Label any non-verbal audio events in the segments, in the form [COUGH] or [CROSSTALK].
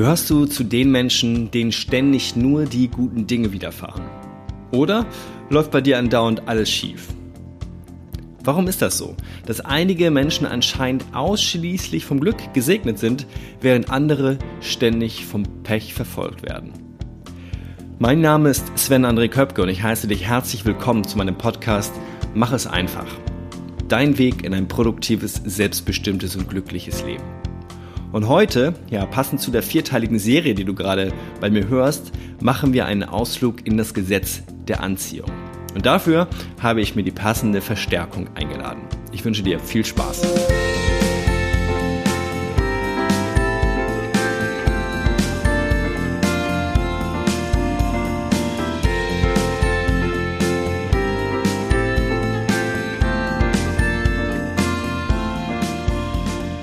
Gehörst du zu den Menschen, denen ständig nur die guten Dinge widerfahren? Oder läuft bei dir andauernd alles schief? Warum ist das so, dass einige Menschen anscheinend ausschließlich vom Glück gesegnet sind, während andere ständig vom Pech verfolgt werden? Mein Name ist Sven André Köpke und ich heiße dich herzlich willkommen zu meinem Podcast Mach es einfach. Dein Weg in ein produktives, selbstbestimmtes und glückliches Leben. Und heute, ja, passend zu der vierteiligen Serie, die du gerade bei mir hörst, machen wir einen Ausflug in das Gesetz der Anziehung. Und dafür habe ich mir die passende Verstärkung eingeladen. Ich wünsche dir viel Spaß.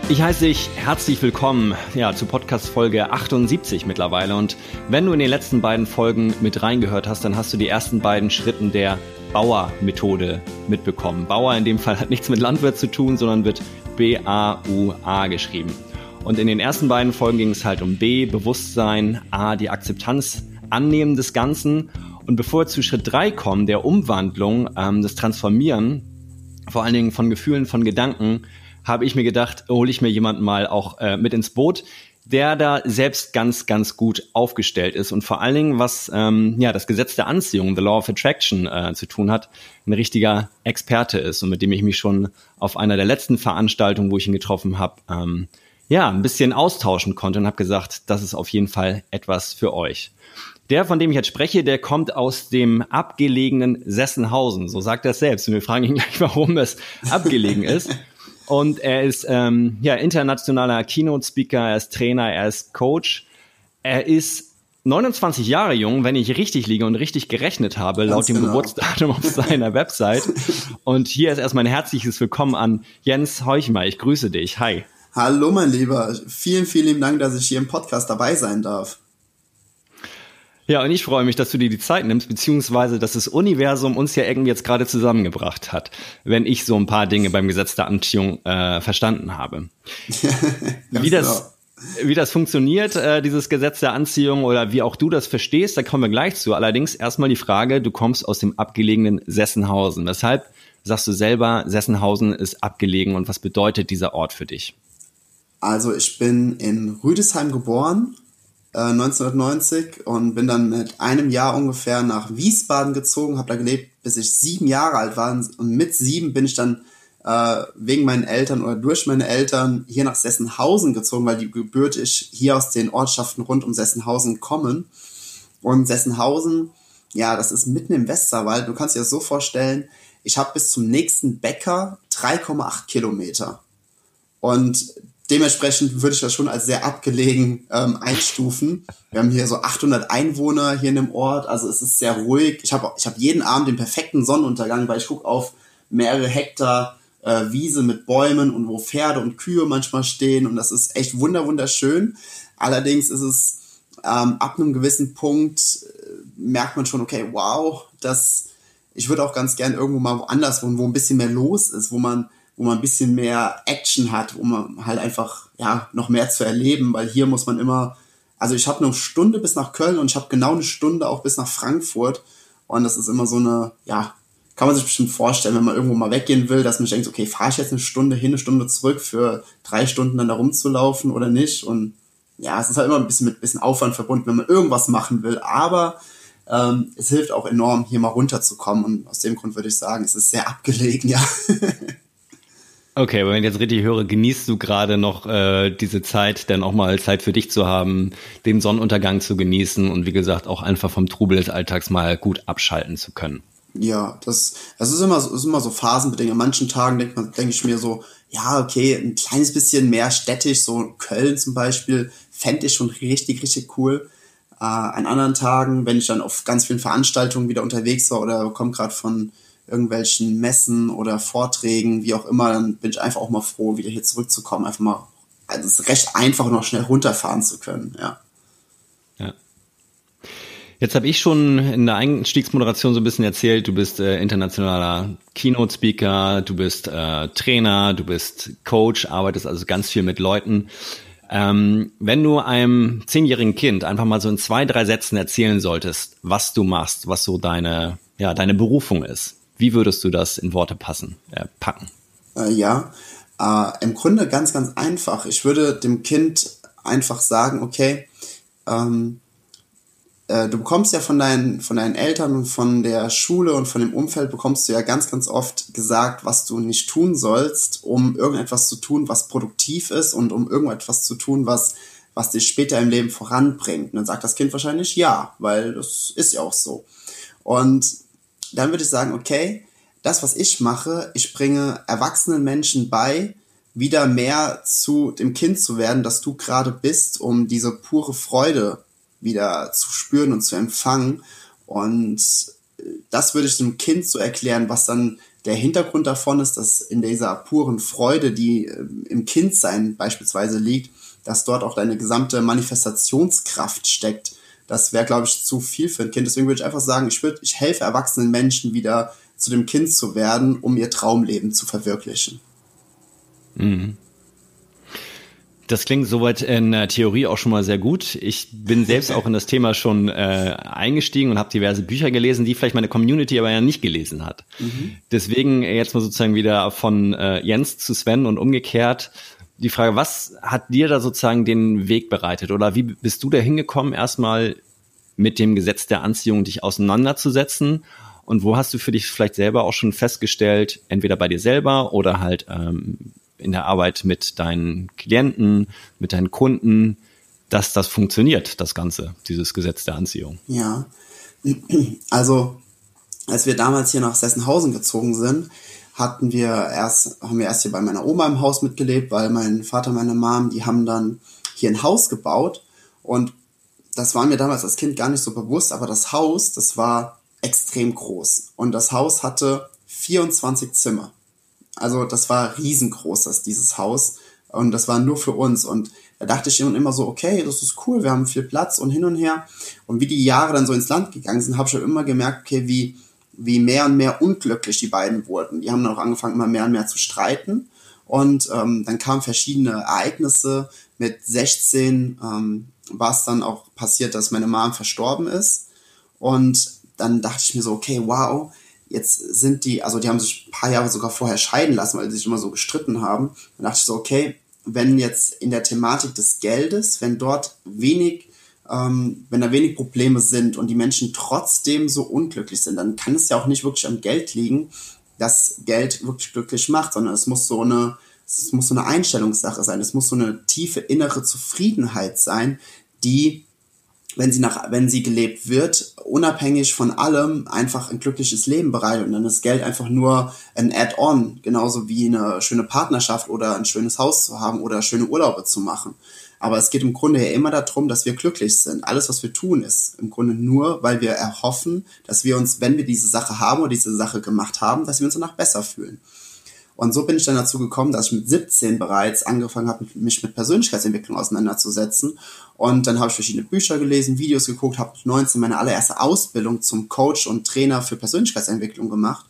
Ich heiße dich herzlich willkommen ja, zu Podcast Folge 78 mittlerweile. Und wenn du in den letzten beiden Folgen mit reingehört hast, dann hast du die ersten beiden Schritten der Bauer-Methode mitbekommen. Bauer in dem Fall hat nichts mit Landwirt zu tun, sondern wird B-A-U-A geschrieben. Und in den ersten beiden Folgen ging es halt um B, Bewusstsein, A, die Akzeptanz, Annehmen des Ganzen. Und bevor wir zu Schritt 3 kommen, der Umwandlung, ähm, das Transformieren, vor allen Dingen von Gefühlen, von Gedanken, habe ich mir gedacht, hole ich mir jemanden mal auch äh, mit ins Boot, der da selbst ganz, ganz gut aufgestellt ist und vor allen Dingen, was ähm, ja das Gesetz der Anziehung, the Law of Attraction, äh, zu tun hat, ein richtiger Experte ist und mit dem ich mich schon auf einer der letzten Veranstaltungen, wo ich ihn getroffen habe, ähm, ja, ein bisschen austauschen konnte und habe gesagt, das ist auf jeden Fall etwas für euch. Der, von dem ich jetzt spreche, der kommt aus dem abgelegenen Sessenhausen. So sagt er es selbst. Und wir fragen ihn gleich, [LAUGHS] warum es abgelegen ist. [LAUGHS] Und er ist ähm, ja internationaler Keynote-Speaker, er ist Trainer, er ist Coach. Er ist 29 Jahre jung, wenn ich richtig liege und richtig gerechnet habe, Ganz laut dem genau. Geburtsdatum auf seiner Website. Und hier ist erstmal ein herzliches Willkommen an Jens Heuchmer. Ich grüße dich. Hi. Hallo, mein Lieber. Vielen, vielen Dank, dass ich hier im Podcast dabei sein darf. Ja, und ich freue mich, dass du dir die Zeit nimmst, beziehungsweise dass das Universum uns ja irgendwie jetzt gerade zusammengebracht hat, wenn ich so ein paar Dinge beim Gesetz der Anziehung äh, verstanden habe. [LAUGHS] wie das wie das funktioniert, äh, dieses Gesetz der Anziehung oder wie auch du das verstehst, da kommen wir gleich zu. Allerdings erstmal die Frage, du kommst aus dem abgelegenen Sessenhausen. Weshalb sagst du selber, Sessenhausen ist abgelegen und was bedeutet dieser Ort für dich? Also ich bin in Rüdesheim geboren 1990 äh, und bin dann mit einem Jahr ungefähr nach Wiesbaden gezogen, habe da gelebt, bis ich sieben Jahre alt war und mit sieben bin ich dann äh, wegen meinen Eltern oder durch meine Eltern hier nach Sessenhausen gezogen, weil die gebürtig hier aus den Ortschaften rund um Sessenhausen kommen. Und Sessenhausen, ja, das ist mitten im Westerwald. Du kannst dir das so vorstellen, ich habe bis zum nächsten Bäcker 3,8 Kilometer. Und dementsprechend würde ich das schon als sehr abgelegen ähm, einstufen. Wir haben hier so 800 Einwohner hier in dem Ort, also es ist sehr ruhig. Ich habe ich hab jeden Abend den perfekten Sonnenuntergang, weil ich gucke auf mehrere Hektar äh, Wiese mit Bäumen und wo Pferde und Kühe manchmal stehen und das ist echt wunder wunderschön. Allerdings ist es ähm, ab einem gewissen Punkt äh, merkt man schon, okay, wow, das ich würde auch ganz gern irgendwo mal woanders wohnen, wo ein bisschen mehr los ist, wo man wo man ein bisschen mehr Action hat, man halt einfach ja noch mehr zu erleben, weil hier muss man immer, also ich habe eine Stunde bis nach Köln und ich habe genau eine Stunde auch bis nach Frankfurt und das ist immer so eine, ja, kann man sich bestimmt vorstellen, wenn man irgendwo mal weggehen will, dass man denkt, okay, fahre ich jetzt eine Stunde hin, eine Stunde zurück für drei Stunden dann da rumzulaufen oder nicht? Und ja, es ist halt immer ein bisschen mit ein bisschen Aufwand verbunden, wenn man irgendwas machen will, aber ähm, es hilft auch enorm, hier mal runterzukommen. Und aus dem Grund würde ich sagen, es ist sehr abgelegen, ja. [LAUGHS] Okay, aber wenn ich jetzt richtig höre, genießt du gerade noch äh, diese Zeit, dann auch mal Zeit für dich zu haben, den Sonnenuntergang zu genießen und wie gesagt auch einfach vom Trubel des Alltags mal gut abschalten zu können. Ja, das, das ist immer so, ist immer so phasenbedingt. An manchen Tagen denke denk ich mir so, ja, okay, ein kleines bisschen mehr städtisch, so Köln zum Beispiel, fände ich schon richtig, richtig cool. Äh, an anderen Tagen, wenn ich dann auf ganz vielen Veranstaltungen wieder unterwegs war oder komme gerade von irgendwelchen Messen oder Vorträgen, wie auch immer, dann bin ich einfach auch mal froh, wieder hier zurückzukommen, einfach mal, also es ist recht einfach, noch schnell runterfahren zu können, ja. Ja. Jetzt habe ich schon in der Einstiegsmoderation so ein bisschen erzählt, du bist äh, internationaler Keynote-Speaker, du bist äh, Trainer, du bist Coach, arbeitest also ganz viel mit Leuten. Ähm, wenn du einem zehnjährigen Kind einfach mal so in zwei, drei Sätzen erzählen solltest, was du machst, was so deine, ja, deine Berufung ist, wie würdest du das in Worte passen, äh, packen? Äh, ja, äh, im Grunde ganz, ganz einfach. Ich würde dem Kind einfach sagen, okay, ähm, äh, du bekommst ja von deinen, von deinen Eltern und von der Schule und von dem Umfeld bekommst du ja ganz, ganz oft gesagt, was du nicht tun sollst, um irgendetwas zu tun, was produktiv ist und um irgendetwas zu tun, was, was dich später im Leben voranbringt. Und dann sagt das Kind wahrscheinlich ja, weil das ist ja auch so. Und dann würde ich sagen, okay, das, was ich mache, ich bringe erwachsenen Menschen bei, wieder mehr zu dem Kind zu werden, das du gerade bist, um diese pure Freude wieder zu spüren und zu empfangen. Und äh, das würde ich dem Kind so erklären, was dann der Hintergrund davon ist, dass in dieser puren Freude, die äh, im Kindsein beispielsweise liegt, dass dort auch deine gesamte Manifestationskraft steckt. Das wäre, glaube ich, zu viel für ein Kind. Deswegen würde ich einfach sagen, ich, würde, ich helfe erwachsenen Menschen wieder zu dem Kind zu werden, um ihr Traumleben zu verwirklichen. Mhm. Das klingt soweit in der Theorie auch schon mal sehr gut. Ich bin selbst auch in das Thema schon äh, eingestiegen und habe diverse Bücher gelesen, die vielleicht meine Community aber ja nicht gelesen hat. Mhm. Deswegen jetzt mal sozusagen wieder von äh, Jens zu Sven und umgekehrt die Frage, was hat dir da sozusagen den Weg bereitet? Oder wie bist du da hingekommen, erstmal mit dem Gesetz der Anziehung dich auseinanderzusetzen? Und wo hast du für dich vielleicht selber auch schon festgestellt, entweder bei dir selber oder halt ähm, in der Arbeit mit deinen Klienten, mit deinen Kunden, dass das funktioniert, das Ganze, dieses Gesetz der Anziehung. Ja, also als wir damals hier nach Sessenhausen gezogen sind, hatten wir erst, haben wir erst hier bei meiner Oma im Haus mitgelebt, weil mein Vater, meine Mom, die haben dann hier ein Haus gebaut und das war mir damals als Kind gar nicht so bewusst, aber das Haus, das war extrem groß und das Haus hatte 24 Zimmer. Also das war riesengroß, das, dieses Haus. Und das war nur für uns. Und da dachte ich immer so, okay, das ist cool, wir haben viel Platz und hin und her. Und wie die Jahre dann so ins Land gegangen sind, habe ich schon immer gemerkt, okay, wie, wie mehr und mehr unglücklich die beiden wurden. Die haben dann auch angefangen, immer mehr und mehr zu streiten. Und ähm, dann kamen verschiedene Ereignisse. Mit 16 ähm, war es dann auch passiert, dass meine Mom verstorben ist. Und dann dachte ich mir so, okay, wow, Jetzt sind die, also die haben sich ein paar Jahre sogar vorher scheiden lassen, weil sie sich immer so gestritten haben. Dann dachte ich so, okay, wenn jetzt in der Thematik des Geldes, wenn dort wenig, ähm, wenn da wenig Probleme sind und die Menschen trotzdem so unglücklich sind, dann kann es ja auch nicht wirklich am Geld liegen, dass Geld wirklich glücklich macht, sondern es muss so eine, es muss so eine Einstellungssache sein, es muss so eine tiefe innere Zufriedenheit sein, die wenn sie nach, wenn sie gelebt wird, unabhängig von allem einfach ein glückliches Leben bereitet und dann ist Geld einfach nur ein Add-on, genauso wie eine schöne Partnerschaft oder ein schönes Haus zu haben oder schöne Urlaube zu machen. Aber es geht im Grunde ja immer darum, dass wir glücklich sind. Alles, was wir tun, ist im Grunde nur, weil wir erhoffen, dass wir uns, wenn wir diese Sache haben oder diese Sache gemacht haben, dass wir uns danach besser fühlen. Und so bin ich dann dazu gekommen, dass ich mit 17 bereits angefangen habe, mich mit Persönlichkeitsentwicklung auseinanderzusetzen. Und dann habe ich verschiedene Bücher gelesen, Videos geguckt, habe mit 19 meine allererste Ausbildung zum Coach und Trainer für Persönlichkeitsentwicklung gemacht.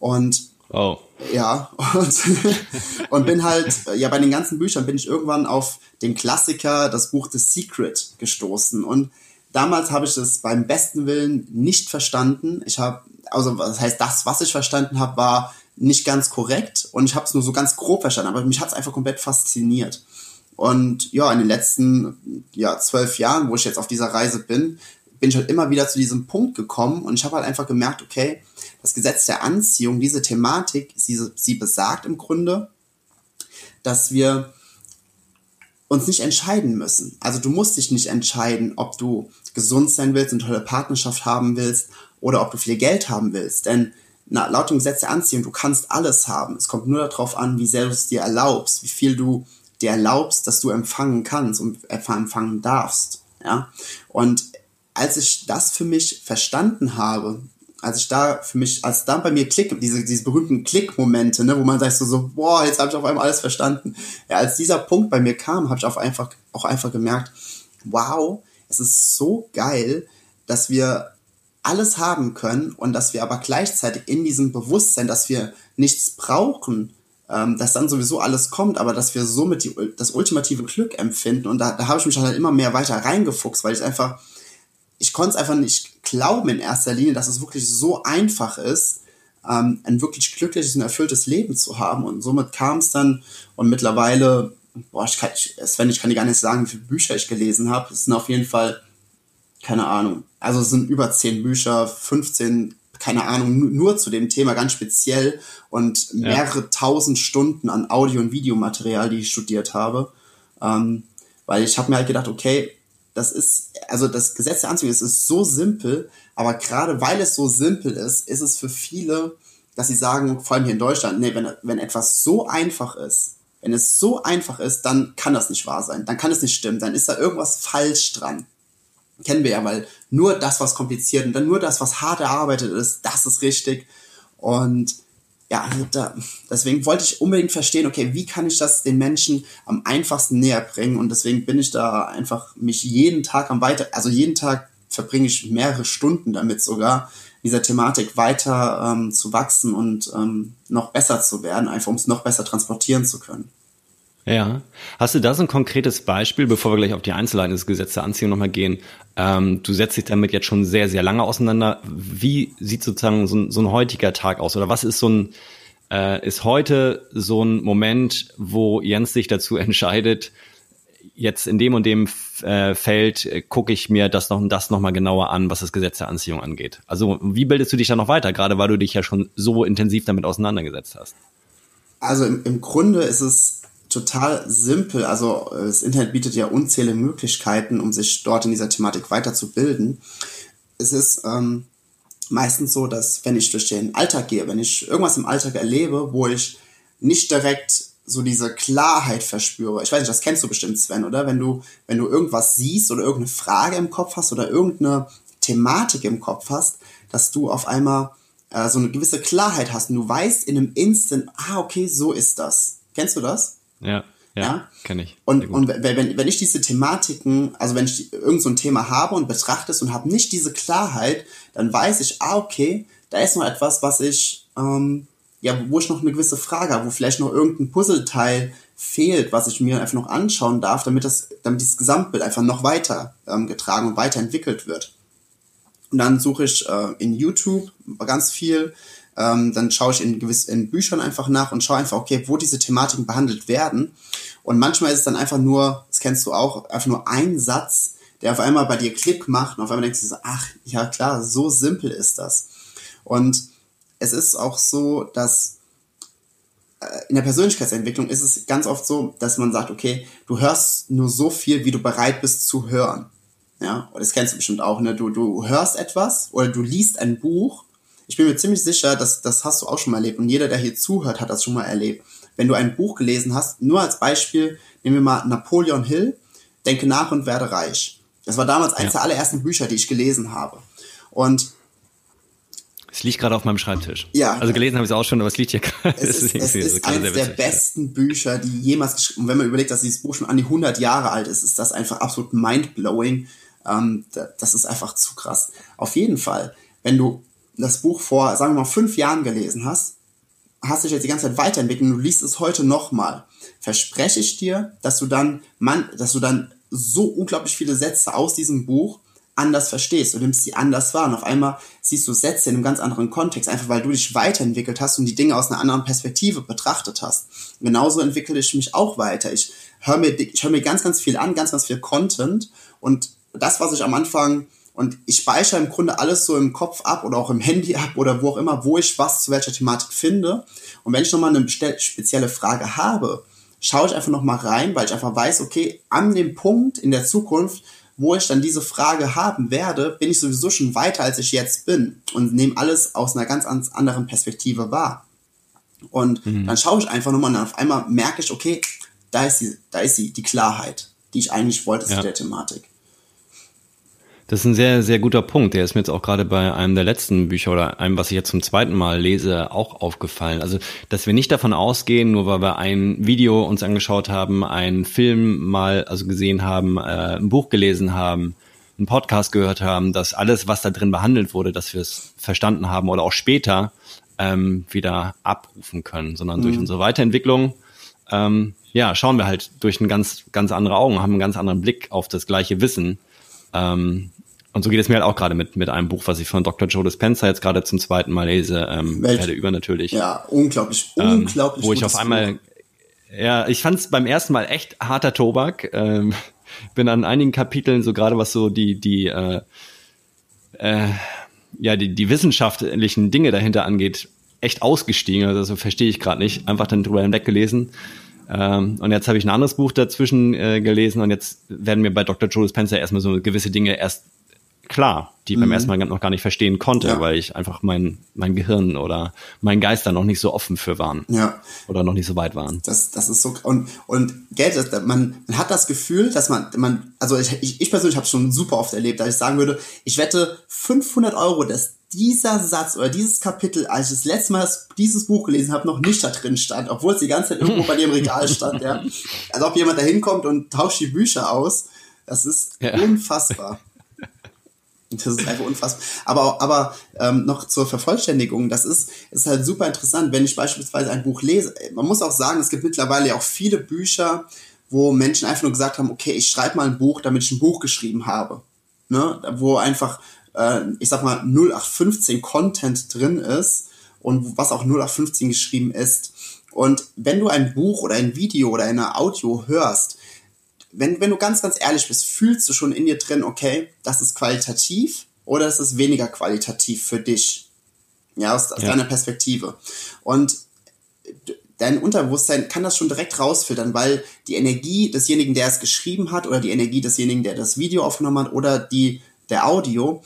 Und oh. ja, und, [LAUGHS] und bin halt, ja, bei den ganzen Büchern bin ich irgendwann auf den Klassiker, das Buch The Secret gestoßen. Und damals habe ich das beim besten Willen nicht verstanden. Ich habe, also das heißt, das, was ich verstanden habe, war nicht ganz korrekt und ich habe es nur so ganz grob verstanden, aber mich hat es einfach komplett fasziniert. Und ja, in den letzten ja, zwölf Jahren, wo ich jetzt auf dieser Reise bin, bin ich halt immer wieder zu diesem Punkt gekommen und ich habe halt einfach gemerkt, okay, das Gesetz der Anziehung, diese Thematik, sie, sie besagt im Grunde, dass wir uns nicht entscheiden müssen. Also du musst dich nicht entscheiden, ob du gesund sein willst, eine tolle Partnerschaft haben willst oder ob du viel Geld haben willst. Denn na, laut dem Gesetz der Anziehung, du kannst alles haben. Es kommt nur darauf an, wie sehr du es dir erlaubst, wie viel du dir erlaubst, dass du empfangen kannst und empfangen darfst. Ja? Und als ich das für mich verstanden habe, als ich da für mich, als da bei mir Klick, diese, diese berühmten Klick-Momente, ne, wo man sagt so, so boah, jetzt habe ich auf einmal alles verstanden. Ja, als dieser Punkt bei mir kam, habe ich auf einfach, auch einfach gemerkt, wow, es ist so geil, dass wir alles haben können und dass wir aber gleichzeitig in diesem Bewusstsein, dass wir nichts brauchen, ähm, dass dann sowieso alles kommt, aber dass wir somit die, das ultimative Glück empfinden. Und da, da habe ich mich halt immer mehr weiter reingefuchst, weil ich einfach, ich konnte es einfach nicht glauben in erster Linie, dass es wirklich so einfach ist, ähm, ein wirklich glückliches und erfülltes Leben zu haben. Und somit kam es dann und mittlerweile, boah, ich kann, ich, Sven, ich kann dir gar nicht sagen, wie viele Bücher ich gelesen habe. Es sind auf jeden Fall, keine Ahnung, also es sind über zehn Bücher, 15 keine Ahnung, nur zu dem Thema ganz speziell und mehrere ja. tausend Stunden an Audio- und Videomaterial, die ich studiert habe. Ähm, weil ich habe mir halt gedacht, okay, das ist, also das Gesetz der Anziehung ist, ist so simpel, aber gerade weil es so simpel ist, ist es für viele, dass sie sagen, vor allem hier in Deutschland, nee, wenn, wenn etwas so einfach ist, wenn es so einfach ist, dann kann das nicht wahr sein, dann kann es nicht stimmen, dann ist da irgendwas falsch dran kennen wir ja, weil nur das, was kompliziert und dann nur das, was hart erarbeitet ist, das ist richtig. Und ja, da, deswegen wollte ich unbedingt verstehen, okay, wie kann ich das den Menschen am einfachsten näher bringen? Und deswegen bin ich da einfach mich jeden Tag am weiter, also jeden Tag verbringe ich mehrere Stunden damit sogar, dieser Thematik weiter ähm, zu wachsen und ähm, noch besser zu werden, einfach um es noch besser transportieren zu können. Ja. Hast du da so ein konkretes Beispiel, bevor wir gleich auf die Einzelheiten des Gesetzes der Anziehung nochmal gehen? Ähm, du setzt dich damit jetzt schon sehr, sehr lange auseinander. Wie sieht sozusagen so ein, so ein heutiger Tag aus? Oder was ist so ein, äh, ist heute so ein Moment, wo Jens sich dazu [LAUGHS] entscheidet, jetzt in dem und dem äh, Feld äh, gucke ich mir das noch das nochmal genauer an, was das Gesetz der Anziehung angeht. Also wie bildest du dich da noch weiter, gerade weil du dich ja schon so intensiv damit auseinandergesetzt hast? Also im, im Grunde ist es total simpel. Also äh, das Internet bietet ja unzählige Möglichkeiten, um sich dort in dieser Thematik weiterzubilden. Es ist ähm, meistens so, dass wenn ich durch den Alltag gehe, wenn ich irgendwas im Alltag erlebe, wo ich nicht direkt so diese Klarheit verspüre. Ich weiß nicht, das kennst du bestimmt, Sven, oder? Wenn du, wenn du irgendwas siehst oder irgendeine Frage im Kopf hast oder irgendeine Thematik im Kopf hast, dass du auf einmal äh, so eine gewisse Klarheit hast und du weißt in einem Instant, ah, okay, so ist das. Kennst du das? Ja, ja, ja? kenne ich. Und, und wenn, wenn ich diese Thematiken, also wenn ich irgend so ein Thema habe und betrachte es und habe nicht diese Klarheit, dann weiß ich, ah, okay, da ist noch etwas, was ich, ähm, ja, wo ich noch eine gewisse Frage habe, wo vielleicht noch irgendein Puzzleteil fehlt, was ich mir einfach noch anschauen darf, damit das, damit dieses Gesamtbild einfach noch weiter ähm, getragen und weiterentwickelt wird. Und dann suche ich äh, in YouTube ganz viel ähm, dann schaue ich in, gewiss, in Büchern einfach nach und schaue einfach, okay, wo diese Thematiken behandelt werden. Und manchmal ist es dann einfach nur, das kennst du auch, einfach nur ein Satz, der auf einmal bei dir Klick macht und auf einmal denkst du so, ach, ja klar, so simpel ist das. Und es ist auch so, dass äh, in der Persönlichkeitsentwicklung ist es ganz oft so, dass man sagt, okay, du hörst nur so viel, wie du bereit bist zu hören. Ja, und das kennst du bestimmt auch, ne? Du, du hörst etwas oder du liest ein Buch ich bin mir ziemlich sicher, dass das hast du auch schon mal erlebt und jeder, der hier zuhört, hat das schon mal erlebt. Wenn du ein Buch gelesen hast, nur als Beispiel, nehmen wir mal Napoleon Hill, Denke nach und werde reich. Das war damals eines ja. der allerersten Bücher, die ich gelesen habe. Und es liegt gerade auf meinem Schreibtisch. Ja. Also gelesen habe ich es auch schon, aber es liegt hier [LAUGHS] gerade. Es ist, es ist eines der besten Bücher, die jemals geschrieben Und wenn man überlegt, dass dieses Buch schon an die 100 Jahre alt ist, ist das einfach absolut mindblowing. Ähm, das ist einfach zu krass. Auf jeden Fall, wenn du das Buch vor, sagen wir mal, fünf Jahren gelesen hast, hast dich jetzt die ganze Zeit weiterentwickelt und du liest es heute nochmal, verspreche ich dir, dass du dann, man, dass du dann so unglaublich viele Sätze aus diesem Buch anders verstehst. Du nimmst sie anders wahr und auf einmal siehst du Sätze in einem ganz anderen Kontext, einfach weil du dich weiterentwickelt hast und die Dinge aus einer anderen Perspektive betrachtet hast. genauso entwickle ich mich auch weiter. Ich höre mir, ich höre mir ganz, ganz viel an, ganz, ganz viel Content und das, was ich am Anfang und ich speichere im Grunde alles so im Kopf ab oder auch im Handy ab oder wo auch immer, wo ich was zu welcher Thematik finde. Und wenn ich nochmal eine spezielle Frage habe, schaue ich einfach nochmal rein, weil ich einfach weiß, okay, an dem Punkt in der Zukunft, wo ich dann diese Frage haben werde, bin ich sowieso schon weiter, als ich jetzt bin und nehme alles aus einer ganz anderen Perspektive wahr. Und mhm. dann schaue ich einfach nochmal und auf einmal merke ich, okay, da ist sie, da ist sie, die Klarheit, die ich eigentlich wollte ja. zu der Thematik. Das ist ein sehr, sehr guter Punkt. Der ist mir jetzt auch gerade bei einem der letzten Bücher oder einem, was ich jetzt zum zweiten Mal lese, auch aufgefallen. Also, dass wir nicht davon ausgehen, nur weil wir ein Video uns angeschaut haben, einen Film mal also gesehen haben, äh, ein Buch gelesen haben, einen Podcast gehört haben, dass alles, was da drin behandelt wurde, dass wir es verstanden haben oder auch später ähm, wieder abrufen können, sondern mhm. durch unsere Weiterentwicklung ähm, ja, schauen wir halt durch ein ganz, ganz andere Augen, haben einen ganz anderen Blick auf das gleiche Wissen. Ähm, und so geht es mir halt auch gerade mit, mit einem Buch, was ich von Dr. Joe Dispenza jetzt gerade zum zweiten Mal lese, ähm, Werde über natürlich. Ja, unglaublich, ähm, unglaublich. Wo ich auf einmal, ja, ich fand es beim ersten Mal echt harter Tobak. Ähm, [LAUGHS] bin an einigen Kapiteln, so gerade was so die, die, äh, äh, ja, die, die wissenschaftlichen Dinge dahinter angeht, echt ausgestiegen. Also verstehe ich gerade nicht. Einfach dann drüber hinweggelesen. Ähm, und jetzt habe ich ein anderes Buch dazwischen äh, gelesen und jetzt werden mir bei Dr. Joe Spencer erstmal so gewisse Dinge erst klar, die mhm. beim ersten Mal noch gar nicht verstehen konnte, ja. weil ich einfach mein, mein Gehirn oder mein Geist da noch nicht so offen für waren. Ja. Oder noch nicht so weit waren. Das, das ist so, und, und Geld, man, man hat das Gefühl, dass man, man, also ich, ich, ich persönlich habe schon super oft erlebt, dass ich sagen würde, ich wette 500 Euro, dass dieser Satz oder dieses Kapitel, als ich das letzte Mal dieses Buch gelesen habe, noch nicht da drin stand, obwohl es die ganze Zeit irgendwo bei dir im Regal [LAUGHS] stand, ja. Als ob jemand da hinkommt und tauscht die Bücher aus. Das ist ja. unfassbar. Das ist einfach unfassbar. Aber, aber ähm, noch zur Vervollständigung, das ist, ist halt super interessant, wenn ich beispielsweise ein Buch lese. Man muss auch sagen, es gibt mittlerweile ja auch viele Bücher, wo Menschen einfach nur gesagt haben, okay, ich schreibe mal ein Buch, damit ich ein Buch geschrieben habe. Ne? Wo einfach, äh, ich sag mal, 0815 Content drin ist und was auch 0815 geschrieben ist. Und wenn du ein Buch oder ein Video oder eine Audio hörst, wenn, wenn du ganz, ganz ehrlich bist, fühlst du schon in dir drin, okay, das ist qualitativ oder ist es weniger qualitativ für dich? Ja, aus, aus ja. deiner Perspektive. Und dein Unterbewusstsein kann das schon direkt rausfiltern, weil die Energie desjenigen, der es geschrieben hat, oder die Energie desjenigen, der das Video aufgenommen hat, oder die der Audio,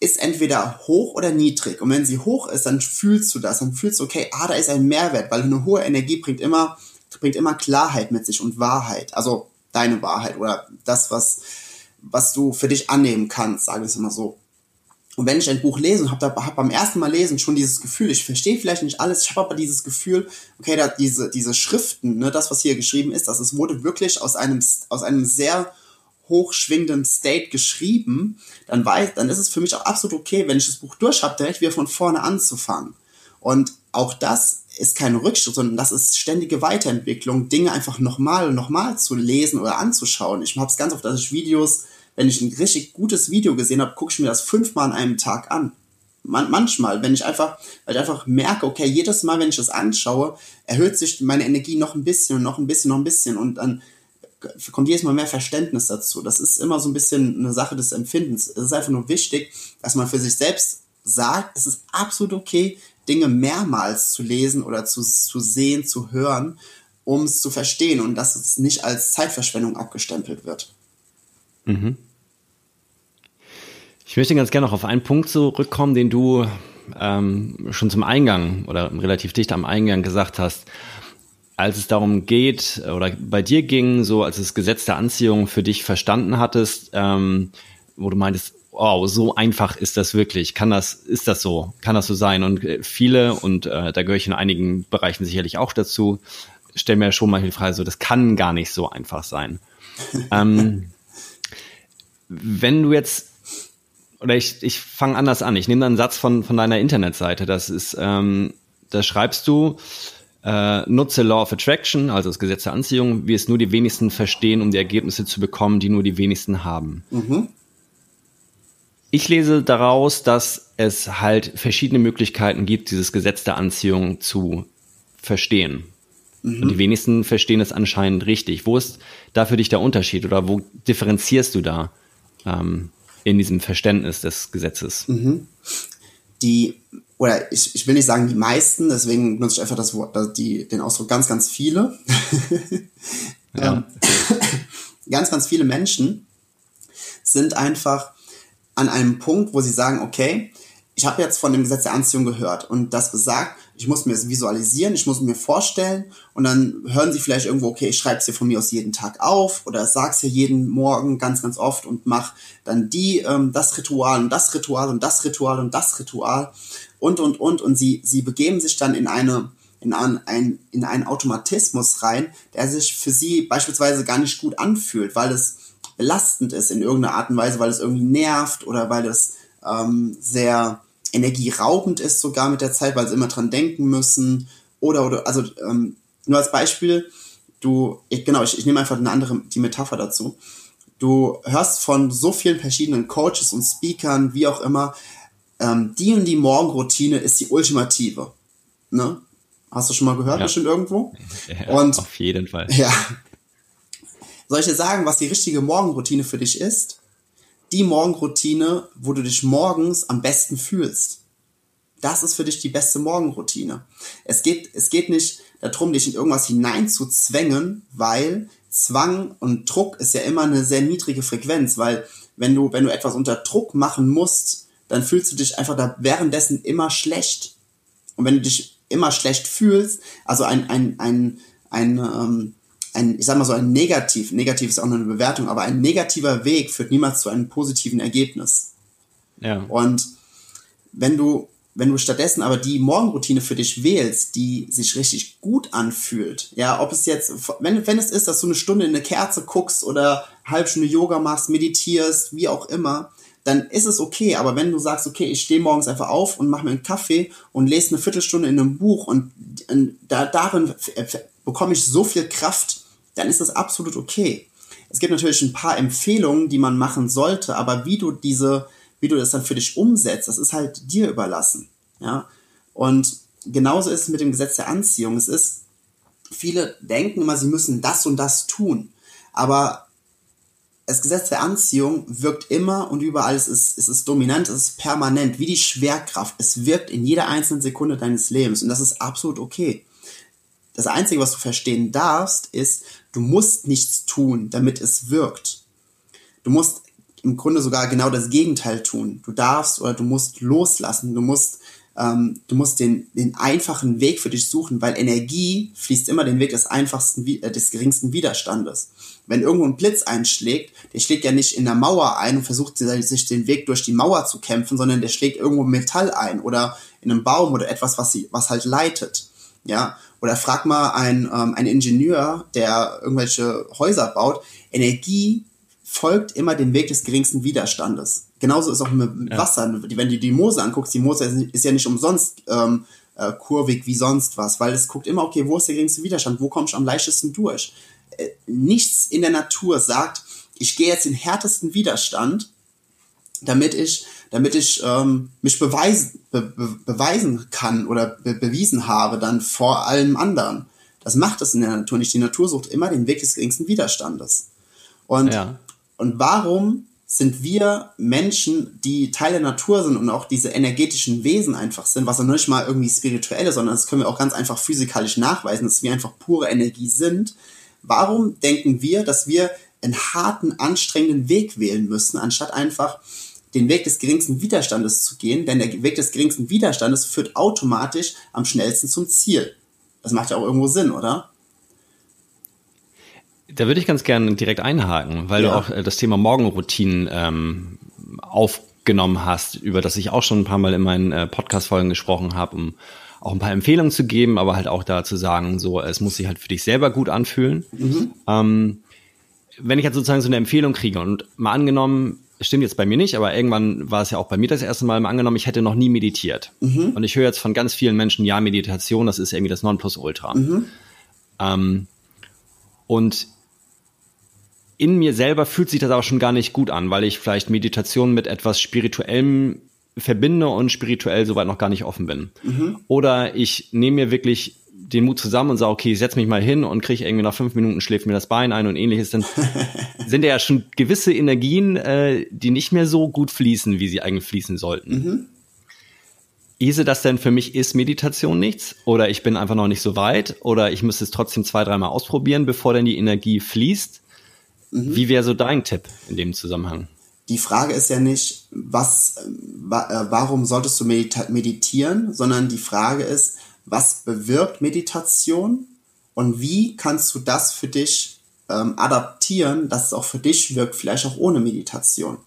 ist entweder hoch oder niedrig. Und wenn sie hoch ist, dann fühlst du das, dann fühlst du, okay, ah, da ist ein Mehrwert, weil eine hohe Energie bringt immer, bringt immer Klarheit mit sich und Wahrheit. Also deine Wahrheit oder das, was, was du für dich annehmen kannst, sage ich es immer so. Und wenn ich ein Buch lese und habe hab beim ersten Mal lesen schon dieses Gefühl, ich verstehe vielleicht nicht alles, ich habe aber dieses Gefühl, okay, da diese, diese Schriften, ne, das, was hier geschrieben ist, das es wurde wirklich aus einem, aus einem sehr hochschwingenden State geschrieben, dann weiß, dann ist es für mich auch absolut okay, wenn ich das Buch durch habe, direkt wieder von vorne anzufangen. Und auch das ist kein Rückschritt, sondern das ist ständige Weiterentwicklung, Dinge einfach nochmal und nochmal zu lesen oder anzuschauen. Ich habe es ganz oft, dass ich Videos, wenn ich ein richtig gutes Video gesehen habe, gucke ich mir das fünfmal an einem Tag an. Man manchmal, wenn ich einfach, weil ich einfach merke, okay, jedes Mal, wenn ich das anschaue, erhöht sich meine Energie noch ein bisschen und noch ein bisschen, noch ein bisschen und dann kommt jedes Mal mehr Verständnis dazu. Das ist immer so ein bisschen eine Sache des Empfindens. Es ist einfach nur wichtig, dass man für sich selbst sagt, es ist absolut okay, Dinge mehrmals zu lesen oder zu, zu sehen, zu hören, um es zu verstehen und dass es nicht als Zeitverschwendung abgestempelt wird. Mhm. Ich möchte ganz gerne noch auf einen Punkt zurückkommen, den du ähm, schon zum Eingang oder relativ dicht am Eingang gesagt hast. Als es darum geht oder bei dir ging, so als das Gesetz der Anziehung für dich verstanden hattest, ähm, wo du meintest, wow, so einfach ist das wirklich. Kann das, ist das so? Kann das so sein? Und äh, viele, und äh, da gehöre ich in einigen Bereichen sicherlich auch dazu, stellen mir schon mal die Frage, so, das kann gar nicht so einfach sein. [LAUGHS] ähm, wenn du jetzt, oder ich, ich fange anders an, ich nehme dann einen Satz von, von deiner Internetseite, das ist, ähm, da schreibst du, äh, nutze Law of Attraction, also das Gesetz der Anziehung, wie es nur die wenigsten verstehen, um die Ergebnisse zu bekommen, die nur die wenigsten haben. Mhm. Ich lese daraus, dass es halt verschiedene Möglichkeiten gibt, dieses Gesetz der Anziehung zu verstehen. Mhm. Und die wenigsten verstehen es anscheinend richtig. Wo ist da für dich der Unterschied oder wo differenzierst du da ähm, in diesem Verständnis des Gesetzes? Mhm. Die, oder ich, ich will nicht sagen die meisten, deswegen nutze ich einfach das Wort, die, den Ausdruck ganz, ganz viele. [LAUGHS] ja. ähm, [LAUGHS] ganz, ganz viele Menschen sind einfach an einem Punkt, wo sie sagen, okay, ich habe jetzt von dem Gesetz der Anziehung gehört und das besagt, ich muss mir es visualisieren, ich muss mir vorstellen und dann hören sie vielleicht irgendwo, okay, ich schreibe es von mir aus jeden Tag auf oder sag's dir jeden Morgen ganz, ganz oft und mach dann die, ähm, das Ritual und das Ritual und das Ritual und das Ritual und, und, und. Und sie, sie begeben sich dann in eine, in, ein, in einen Automatismus rein, der sich für sie beispielsweise gar nicht gut anfühlt, weil es belastend ist in irgendeiner Art und Weise, weil es irgendwie nervt oder weil es ähm, sehr energieraubend ist sogar mit der Zeit, weil sie immer dran denken müssen. Oder, oder, also ähm, nur als Beispiel, du, ich, genau, ich, ich nehme einfach eine andere, die Metapher dazu. Du hörst von so vielen verschiedenen Coaches und Speakern, wie auch immer, ähm, die und die Morgenroutine ist die ultimative. Ne? Hast du schon mal gehört, ja. bestimmt irgendwo? [LAUGHS] Ja, und, auf jeden Fall. Ja. Soll ich dir sagen, was die richtige Morgenroutine für dich ist? Die Morgenroutine, wo du dich morgens am besten fühlst. Das ist für dich die beste Morgenroutine. Es geht, es geht nicht darum, dich in irgendwas hineinzuzwängen, weil Zwang und Druck ist ja immer eine sehr niedrige Frequenz, weil wenn du, wenn du etwas unter Druck machen musst, dann fühlst du dich einfach da währenddessen immer schlecht. Und wenn du dich immer schlecht fühlst, also ein, ein, ein, ein, ähm, ein, ich sag mal so ein negativ, negativ ist auch nur eine Bewertung, aber ein negativer Weg führt niemals zu einem positiven Ergebnis. Ja. Und wenn du wenn du stattdessen aber die Morgenroutine für dich wählst, die sich richtig gut anfühlt, ja, ob es jetzt, wenn, wenn es ist, dass du eine Stunde in eine Kerze guckst oder halb Stunde Yoga machst, meditierst, wie auch immer, dann ist es okay. Aber wenn du sagst, okay, ich stehe morgens einfach auf und mache mir einen Kaffee und lese eine Viertelstunde in einem Buch und, und da, darin bekomme ich so viel Kraft, dann ist das absolut okay. Es gibt natürlich ein paar Empfehlungen, die man machen sollte, aber wie du diese wie du das dann für dich umsetzt, das ist halt dir überlassen. Ja. Und genauso ist es mit dem Gesetz der Anziehung. Es ist, viele denken immer, sie müssen das und das tun. Aber das Gesetz der Anziehung wirkt immer und überall. Es ist, es ist dominant, es ist permanent, wie die Schwerkraft. Es wirkt in jeder einzelnen Sekunde deines Lebens und das ist absolut okay. Das Einzige, was du verstehen darfst, ist, du musst nichts tun, damit es wirkt. Du musst im Grunde sogar genau das Gegenteil tun. Du darfst oder du musst loslassen, du musst, ähm, du musst den, den einfachen Weg für dich suchen, weil Energie fließt immer den Weg des einfachsten, äh, des geringsten Widerstandes. Wenn irgendwo ein Blitz einschlägt, der schlägt ja nicht in der Mauer ein und versucht sich den Weg durch die Mauer zu kämpfen, sondern der schlägt irgendwo Metall ein oder in einem Baum oder etwas, was sie, was halt leitet. Ja, oder frag mal einen, ähm, einen Ingenieur, der irgendwelche Häuser baut. Energie folgt immer dem Weg des geringsten Widerstandes. Genauso ist auch mit ja. Wasser. Wenn du die Moose anguckst, die Moose ist ja nicht umsonst ähm, äh, kurvig wie sonst was, weil es guckt immer, okay, wo ist der geringste Widerstand, wo komme ich am leichtesten durch? Äh, nichts in der Natur sagt, ich gehe jetzt den härtesten Widerstand, damit ich, damit ich ähm, mich beweisen, be, be, beweisen kann oder be, bewiesen habe dann vor allem anderen. Das macht es in der Natur nicht. Die Natur sucht immer den Weg des geringsten Widerstandes. Und ja. Und warum sind wir Menschen, die Teil der Natur sind und auch diese energetischen Wesen einfach sind, was ja nicht mal irgendwie spirituelle, sondern das können wir auch ganz einfach physikalisch nachweisen, dass wir einfach pure Energie sind. Warum denken wir, dass wir einen harten, anstrengenden Weg wählen müssen, anstatt einfach den Weg des geringsten Widerstandes zu gehen? Denn der Weg des geringsten Widerstandes führt automatisch am schnellsten zum Ziel. Das macht ja auch irgendwo Sinn, oder? Da würde ich ganz gerne direkt einhaken, weil ja. du auch äh, das Thema Morgenroutinen ähm, aufgenommen hast, über das ich auch schon ein paar Mal in meinen äh, Podcast-Folgen gesprochen habe, um auch ein paar Empfehlungen zu geben, aber halt auch da zu sagen, so, es muss sich halt für dich selber gut anfühlen. Mhm. Ähm, wenn ich jetzt sozusagen so eine Empfehlung kriege und mal angenommen, stimmt jetzt bei mir nicht, aber irgendwann war es ja auch bei mir das erste Mal, mal angenommen, ich hätte noch nie meditiert. Mhm. Und ich höre jetzt von ganz vielen Menschen, ja, Meditation, das ist irgendwie das Nonplusultra. Mhm. Ähm, und in mir selber fühlt sich das aber schon gar nicht gut an, weil ich vielleicht Meditation mit etwas Spirituellem verbinde und spirituell soweit noch gar nicht offen bin. Mhm. Oder ich nehme mir wirklich den Mut zusammen und sage, okay, ich setz mich mal hin und kriege irgendwie nach fünf Minuten schläft mir das Bein ein und ähnliches, dann [LAUGHS] sind ja schon gewisse Energien, äh, die nicht mehr so gut fließen, wie sie eigentlich fließen sollten. Mhm. Ise das denn für mich ist Meditation nichts? Oder ich bin einfach noch nicht so weit? Oder ich müsste es trotzdem zwei, dreimal ausprobieren, bevor dann die Energie fließt? Mhm. Wie wäre so dein Tipp in dem Zusammenhang? Die Frage ist ja nicht, was, wa, äh, warum solltest du meditieren, sondern die Frage ist, was bewirkt Meditation und wie kannst du das für dich ähm, adaptieren, dass es auch für dich wirkt, vielleicht auch ohne Meditation.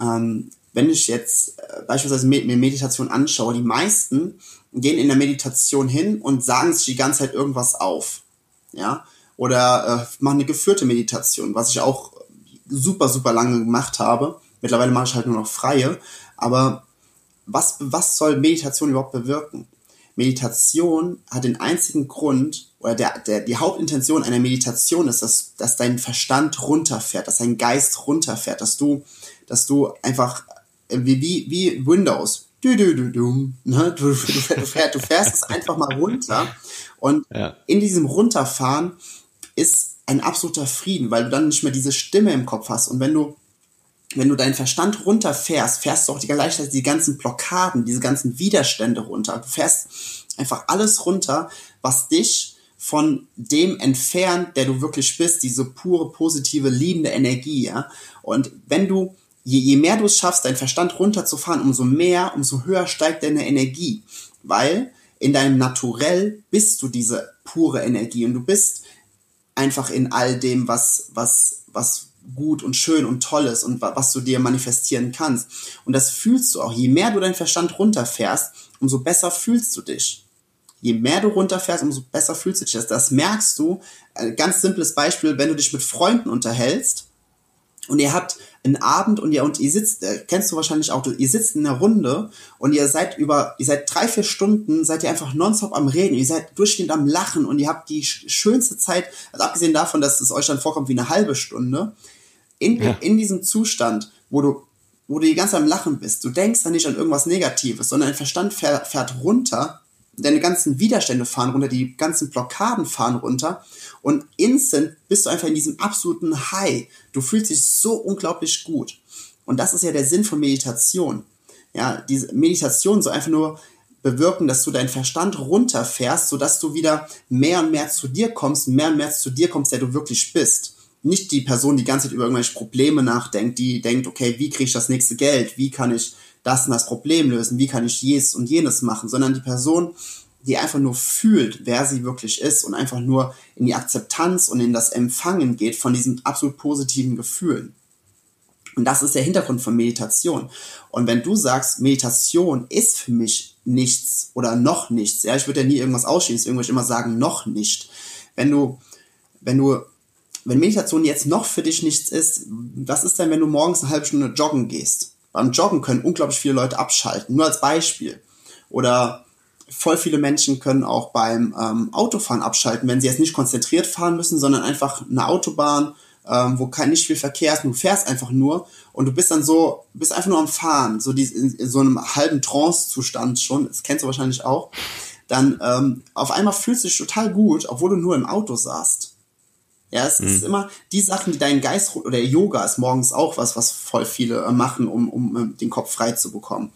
Ähm, wenn ich jetzt äh, beispielsweise mir Meditation anschaue, die meisten gehen in der Meditation hin und sagen sich die ganze Zeit irgendwas auf. Ja, oder äh, mache eine geführte Meditation, was ich auch super, super lange gemacht habe. Mittlerweile mache ich halt nur noch freie. Aber was, was soll Meditation überhaupt bewirken? Meditation hat den einzigen Grund, oder der, der, die Hauptintention einer Meditation ist, dass, dass dein Verstand runterfährt, dass dein Geist runterfährt, dass du, dass du einfach wie, wie, wie Windows, du, du, du, du, ne? du, du, fährst, du fährst es einfach mal runter und ja. in diesem Runterfahren ist ein absoluter Frieden, weil du dann nicht mehr diese Stimme im Kopf hast und wenn du wenn du deinen Verstand runterfährst, fährst du auch die, gleichzeitig die ganzen Blockaden, diese ganzen Widerstände runter. Du fährst einfach alles runter, was dich von dem entfernt, der du wirklich bist, diese pure, positive, liebende Energie, ja. Und wenn du, je, je mehr du es schaffst, deinen Verstand runterzufahren, umso mehr, umso höher steigt deine Energie. Weil in deinem Naturell bist du diese pure Energie und du bist einfach in all dem, was, was, was gut und schön und tolles und was du dir manifestieren kannst. Und das fühlst du auch. Je mehr du deinen Verstand runterfährst, umso besser fühlst du dich. Je mehr du runterfährst, umso besser fühlst du dich. Das, das merkst du. Ein ganz simples Beispiel, wenn du dich mit Freunden unterhältst und ihr habt einen Abend und ihr und ihr sitzt, äh, kennst du wahrscheinlich auch, ihr sitzt in einer Runde und ihr seid über, ihr seid drei, vier Stunden, seid ihr einfach nonstop am Reden, ihr seid durchgehend am Lachen und ihr habt die schönste Zeit, also abgesehen davon, dass es euch dann vorkommt wie eine halbe Stunde, in, ja. in diesem Zustand, wo du, wo du die ganze Zeit am Lachen bist, du denkst dann nicht an irgendwas Negatives, sondern dein Verstand fährt, fährt runter, deine ganzen Widerstände fahren runter, die ganzen Blockaden fahren runter und instant bist du einfach in diesem absoluten High. Du fühlst dich so unglaublich gut. Und das ist ja der Sinn von Meditation. Ja, diese Meditation soll einfach nur bewirken, dass du deinen Verstand runterfährst, sodass du wieder mehr und mehr zu dir kommst, mehr und mehr zu dir kommst, der du wirklich bist nicht die Person, die ganze Zeit über irgendwelche Probleme nachdenkt, die denkt, okay, wie kriege ich das nächste Geld? Wie kann ich das und das Problem lösen? Wie kann ich jenes und jenes machen? Sondern die Person, die einfach nur fühlt, wer sie wirklich ist und einfach nur in die Akzeptanz und in das Empfangen geht von diesen absolut positiven Gefühlen. Und das ist der Hintergrund von Meditation. Und wenn du sagst, Meditation ist für mich nichts oder noch nichts, ja, ich würde ja nie irgendwas ausschließen, deswegen würde ich immer sagen, noch nicht. Wenn du, wenn du wenn Meditation jetzt noch für dich nichts ist, was ist denn, wenn du morgens eine halbe Stunde joggen gehst? Beim Joggen können unglaublich viele Leute abschalten, nur als Beispiel. Oder voll viele Menschen können auch beim ähm, Autofahren abschalten, wenn sie jetzt nicht konzentriert fahren müssen, sondern einfach eine Autobahn, ähm, wo kein nicht viel Verkehr ist, du fährst einfach nur und du bist dann so, bist einfach nur am Fahren, so die, in, so einem halben Trance-Zustand schon, das kennst du wahrscheinlich auch, dann ähm, auf einmal fühlst du dich total gut, obwohl du nur im Auto saßt. Ja, es mhm. ist immer die Sachen, die deinen Geist oder Yoga ist morgens auch was, was voll viele äh, machen, um, um äh, den Kopf frei zu bekommen.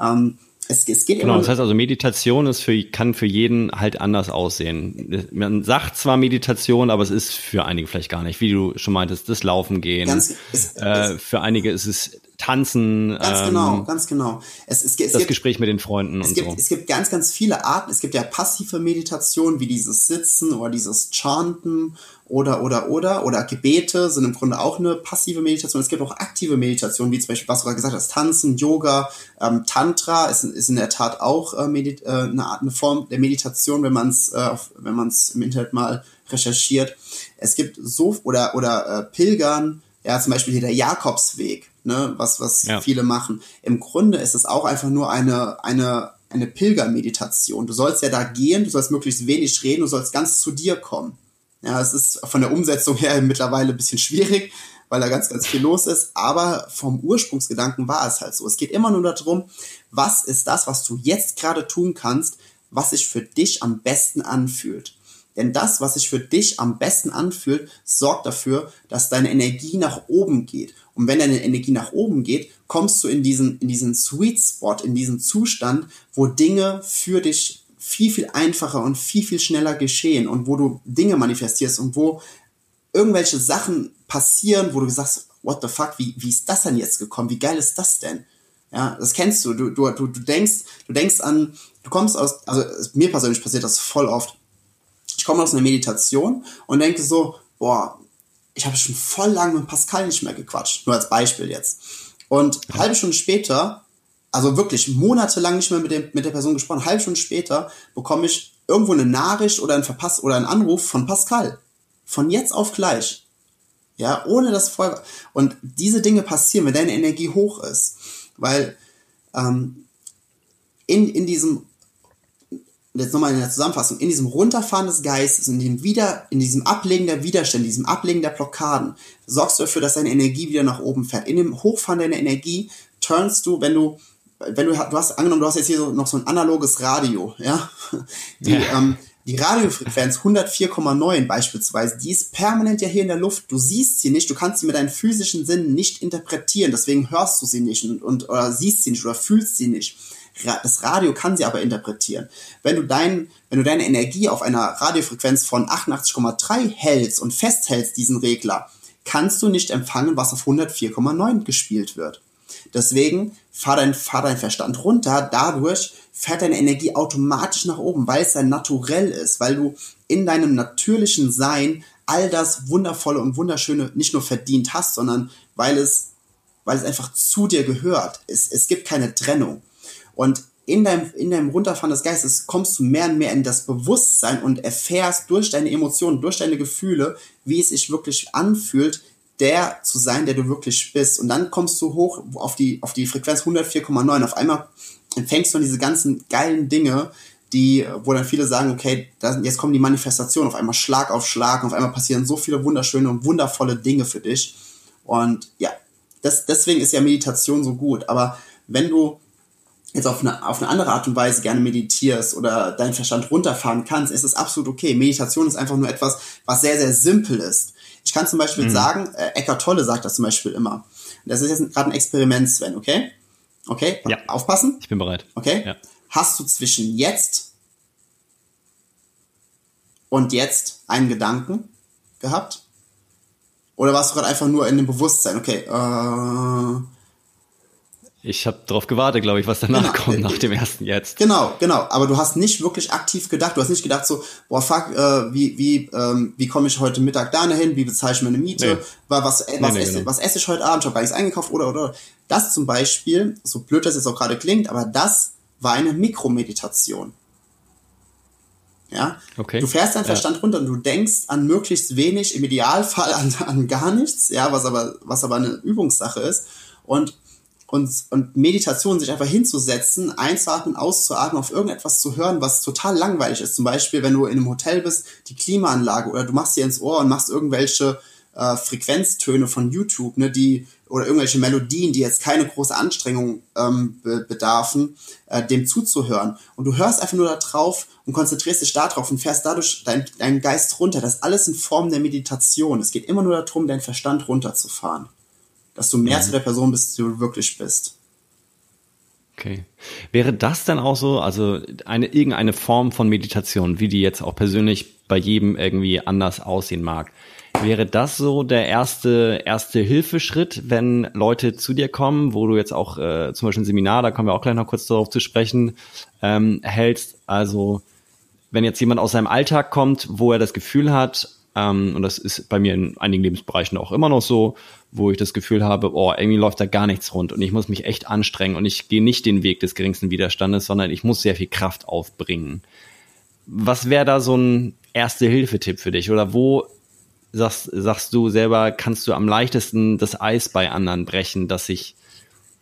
Ähm, es, es geht genau, das heißt also, Meditation ist für, kann für jeden halt anders aussehen. Man sagt zwar Meditation, aber es ist für einige vielleicht gar nicht, wie du schon meintest, das Laufen gehen. Ganz, es, äh, für einige ist es Tanzen. Ganz ähm, genau, ganz genau. Es, es, es das gibt, Gespräch mit den Freunden und gibt, so. Es gibt ganz, ganz viele Arten. Es gibt ja passive Meditation, wie dieses Sitzen oder dieses Chanten oder, oder, oder, oder Gebete sind im Grunde auch eine passive Meditation. Es gibt auch aktive Meditation, wie zum Beispiel, was du gerade gesagt hast, Tanzen, Yoga, ähm, Tantra ist, ist in der Tat auch äh, medit äh, eine Art, eine Form der Meditation, wenn man es, äh, wenn man es im Internet mal recherchiert. Es gibt so, oder, oder äh, Pilgern, ja, zum Beispiel hier der Jakobsweg, ne, was, was ja. viele machen. Im Grunde ist es auch einfach nur eine, eine, eine Pilgermeditation. Du sollst ja da gehen, du sollst möglichst wenig reden, du sollst ganz zu dir kommen. Ja, es ist von der Umsetzung her [LAUGHS] mittlerweile ein bisschen schwierig, weil da ganz, ganz viel los ist. Aber vom Ursprungsgedanken war es halt so. Es geht immer nur darum, was ist das, was du jetzt gerade tun kannst, was sich für dich am besten anfühlt. Denn das, was sich für dich am besten anfühlt, sorgt dafür, dass deine Energie nach oben geht. Und wenn deine Energie nach oben geht, kommst du in diesen, in diesen Sweet Spot, in diesen Zustand, wo Dinge für dich viel, viel einfacher und viel, viel schneller geschehen und wo du Dinge manifestierst und wo irgendwelche Sachen passieren, wo du sagst, what the fuck, wie, wie ist das denn jetzt gekommen? Wie geil ist das denn? Ja, das kennst du. Du, du, du, denkst, du denkst an, du kommst aus, also mir persönlich passiert das voll oft. Ich komme aus einer Meditation und denke so, boah, ich habe schon voll lange mit Pascal nicht mehr gequatscht. Nur als Beispiel jetzt. Und halbe Stunde später also wirklich monatelang nicht mehr mit, dem, mit der Person gesprochen. halbe Stunde später bekomme ich irgendwo eine Nachricht oder ein Verpass oder einen Anruf von Pascal. Von jetzt auf gleich. Ja, ohne das vorher. Und diese Dinge passieren, wenn deine Energie hoch ist. Weil ähm, in, in diesem, jetzt nochmal in der Zusammenfassung, in diesem Runterfahren des Geistes, in, dem wieder, in diesem Ablegen der Widerstände, diesem Ablegen der Blockaden, sorgst du dafür, dass deine Energie wieder nach oben fährt. In dem Hochfahren deiner Energie turnst du, wenn du, wenn du, du hast, angenommen, du hast jetzt hier so, noch so ein analoges Radio, ja, die, ja. Ähm, die Radiofrequenz 104,9 beispielsweise, die ist permanent ja hier in der Luft. Du siehst sie nicht, du kannst sie mit deinen physischen Sinnen nicht interpretieren, deswegen hörst du sie nicht und, und oder siehst sie nicht oder fühlst sie nicht. Das Radio kann sie aber interpretieren. Wenn du, dein, wenn du deine Energie auf einer Radiofrequenz von 88,3 hältst und festhältst diesen Regler, kannst du nicht empfangen, was auf 104,9 gespielt wird. Deswegen fahr dein, fahr dein Verstand runter, dadurch fährt deine Energie automatisch nach oben, weil es ein Naturell ist, weil du in deinem natürlichen Sein all das Wundervolle und Wunderschöne nicht nur verdient hast, sondern weil es, weil es einfach zu dir gehört. Es, es gibt keine Trennung. Und in deinem, in deinem Runterfahren des Geistes kommst du mehr und mehr in das Bewusstsein und erfährst durch deine Emotionen, durch deine Gefühle, wie es sich wirklich anfühlt, der zu sein, der du wirklich bist. Und dann kommst du hoch auf die, auf die Frequenz 104,9. Auf einmal empfängst du diese ganzen geilen Dinge, die, wo dann viele sagen, okay, da, jetzt kommen die Manifestationen auf einmal Schlag auf Schlag und auf einmal passieren so viele wunderschöne und wundervolle Dinge für dich. Und ja, das, deswegen ist ja Meditation so gut. Aber wenn du jetzt auf eine, auf eine andere Art und Weise gerne meditierst oder deinen Verstand runterfahren kannst, ist es absolut okay. Meditation ist einfach nur etwas, was sehr, sehr simpel ist. Ich kann zum Beispiel mhm. sagen, äh, Eckart Tolle sagt das zum Beispiel immer. Das ist jetzt gerade ein Experiment, Sven, okay? Okay, ja. aufpassen. Ich bin bereit. Okay. Ja. Hast du zwischen jetzt und jetzt einen Gedanken gehabt? Oder warst du gerade einfach nur in dem Bewusstsein? Okay, äh, ich habe darauf gewartet, glaube ich, was danach genau. kommt, nach dem ersten jetzt. Genau, genau. Aber du hast nicht wirklich aktiv gedacht. Du hast nicht gedacht so, boah, fuck, äh, wie, wie, ähm, wie komme ich heute Mittag da hin? Wie bezahle ich meine Miete? Nee. Was, äh, was, nee, esse, genau. was esse ich heute Abend? Ich habe nichts eingekauft oder, oder. Das zum Beispiel, so blöd das jetzt auch gerade klingt, aber das war eine Mikromeditation. Ja? Okay. Du fährst deinen Verstand ja. runter und du denkst an möglichst wenig, im Idealfall an, an gar nichts, ja, was aber, was aber eine Übungssache ist. Und und, und Meditation, sich einfach hinzusetzen, einzuatmen, auszuatmen, auf irgendetwas zu hören, was total langweilig ist. Zum Beispiel, wenn du in einem Hotel bist, die Klimaanlage oder du machst dir ins Ohr und machst irgendwelche äh, Frequenztöne von YouTube, ne, die oder irgendwelche Melodien, die jetzt keine große Anstrengung ähm, be bedarfen, äh, dem zuzuhören. Und du hörst einfach nur da drauf und konzentrierst dich darauf und fährst dadurch deinen dein Geist runter. Das ist alles in Form der Meditation. Es geht immer nur darum, deinen Verstand runterzufahren dass du mehr mhm. zu der Person bist, die du wirklich bist. Okay. Wäre das dann auch so, also eine irgendeine Form von Meditation, wie die jetzt auch persönlich bei jedem irgendwie anders aussehen mag? Wäre das so der erste erste Hilfeschritt, wenn Leute zu dir kommen, wo du jetzt auch äh, zum Beispiel ein Seminar, da kommen wir auch gleich noch kurz darauf zu sprechen, ähm, hältst? Also wenn jetzt jemand aus seinem Alltag kommt, wo er das Gefühl hat, ähm, und das ist bei mir in einigen Lebensbereichen auch immer noch so, wo ich das Gefühl habe, oh, irgendwie läuft da gar nichts rund und ich muss mich echt anstrengen und ich gehe nicht den Weg des geringsten Widerstandes, sondern ich muss sehr viel Kraft aufbringen. Was wäre da so ein Erste-Hilfe-Tipp für dich? Oder wo sagst, sagst du selber, kannst du am leichtesten das Eis bei anderen brechen, dass sich,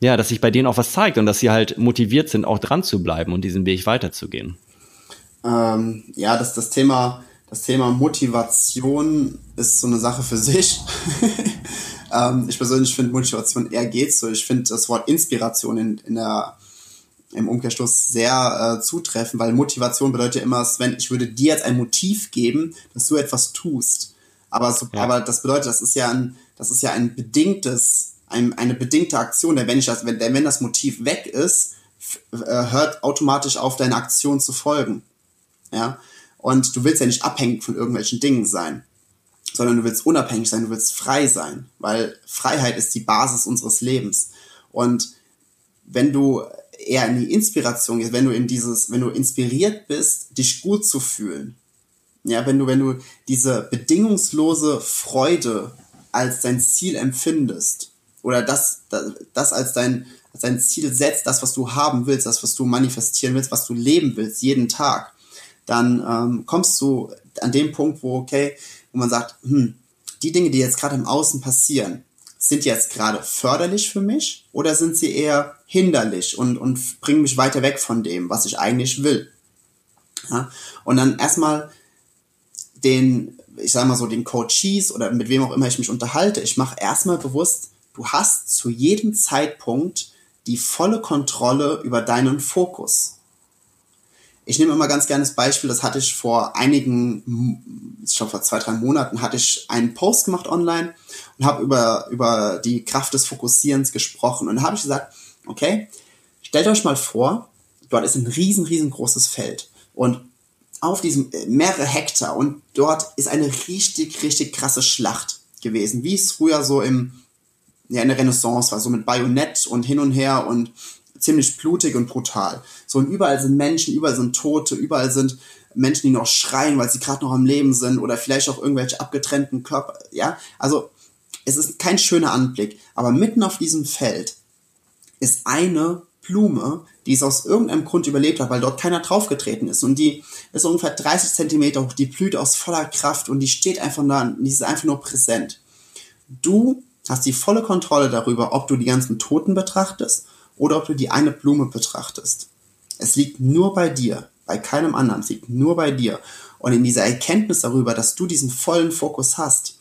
ja, dass sich bei denen auch was zeigt und dass sie halt motiviert sind, auch dran zu bleiben und diesen Weg weiterzugehen? Ähm, ja, das, das Thema, das Thema Motivation ist so eine Sache für sich. [LAUGHS] Ähm, ich persönlich finde Motivation eher geht so. Ich finde das Wort Inspiration in, in der, im Umkehrschluss sehr äh, zutreffend, weil Motivation bedeutet ja immer, Sven, ich würde dir jetzt ein Motiv geben, dass du etwas tust. Aber, so, ja. aber das bedeutet, das ist ja ein, das ist ja ein bedingtes, ein, eine bedingte Aktion, denn wenn ich das, wenn, denn wenn das Motiv weg ist, äh, hört automatisch auf, deine Aktion zu folgen. Ja. Und du willst ja nicht abhängig von irgendwelchen Dingen sein sondern du willst unabhängig sein, du willst frei sein, weil Freiheit ist die Basis unseres Lebens. Und wenn du eher in die Inspiration gehst, wenn du in dieses, wenn du inspiriert bist, dich gut zu fühlen, ja, wenn du, wenn du diese bedingungslose Freude als dein Ziel empfindest oder das, das, das als dein, als dein Ziel setzt, das, was du haben willst, das, was du manifestieren willst, was du leben willst, jeden Tag, dann ähm, kommst du an dem Punkt, wo, okay, wo man sagt, hm, die Dinge, die jetzt gerade im Außen passieren, sind jetzt gerade förderlich für mich oder sind sie eher hinderlich und, und bringen mich weiter weg von dem, was ich eigentlich will? Ja? Und dann erstmal den, ich sag mal so, den Coaches oder mit wem auch immer ich mich unterhalte, ich mache erstmal bewusst, du hast zu jedem Zeitpunkt die volle Kontrolle über deinen Fokus. Ich nehme immer ganz gerne das Beispiel, das hatte ich vor einigen, ich glaube vor zwei, drei Monaten, hatte ich einen Post gemacht online und habe über, über die Kraft des Fokussierens gesprochen. Und da habe ich gesagt, okay, stellt euch mal vor, dort ist ein riesen, riesengroßes Feld. Und auf diesem äh, mehrere Hektar und dort ist eine richtig, richtig krasse Schlacht gewesen, wie es früher so im, ja, in der Renaissance war, so mit Bajonett und hin und her und ziemlich blutig und brutal. So und überall sind Menschen, überall sind Tote, überall sind Menschen, die noch schreien, weil sie gerade noch am Leben sind oder vielleicht auch irgendwelche abgetrennten Körper, ja. Also es ist kein schöner Anblick, aber mitten auf diesem Feld ist eine Blume, die es aus irgendeinem Grund überlebt hat, weil dort keiner draufgetreten ist. Und die ist ungefähr 30 Zentimeter hoch, die blüht aus voller Kraft und die steht einfach da, die ist einfach nur präsent. Du hast die volle Kontrolle darüber, ob du die ganzen Toten betrachtest oder ob du die eine Blume betrachtest. Es liegt nur bei dir, bei keinem anderen, es liegt nur bei dir. Und in dieser Erkenntnis darüber, dass du diesen vollen Fokus hast,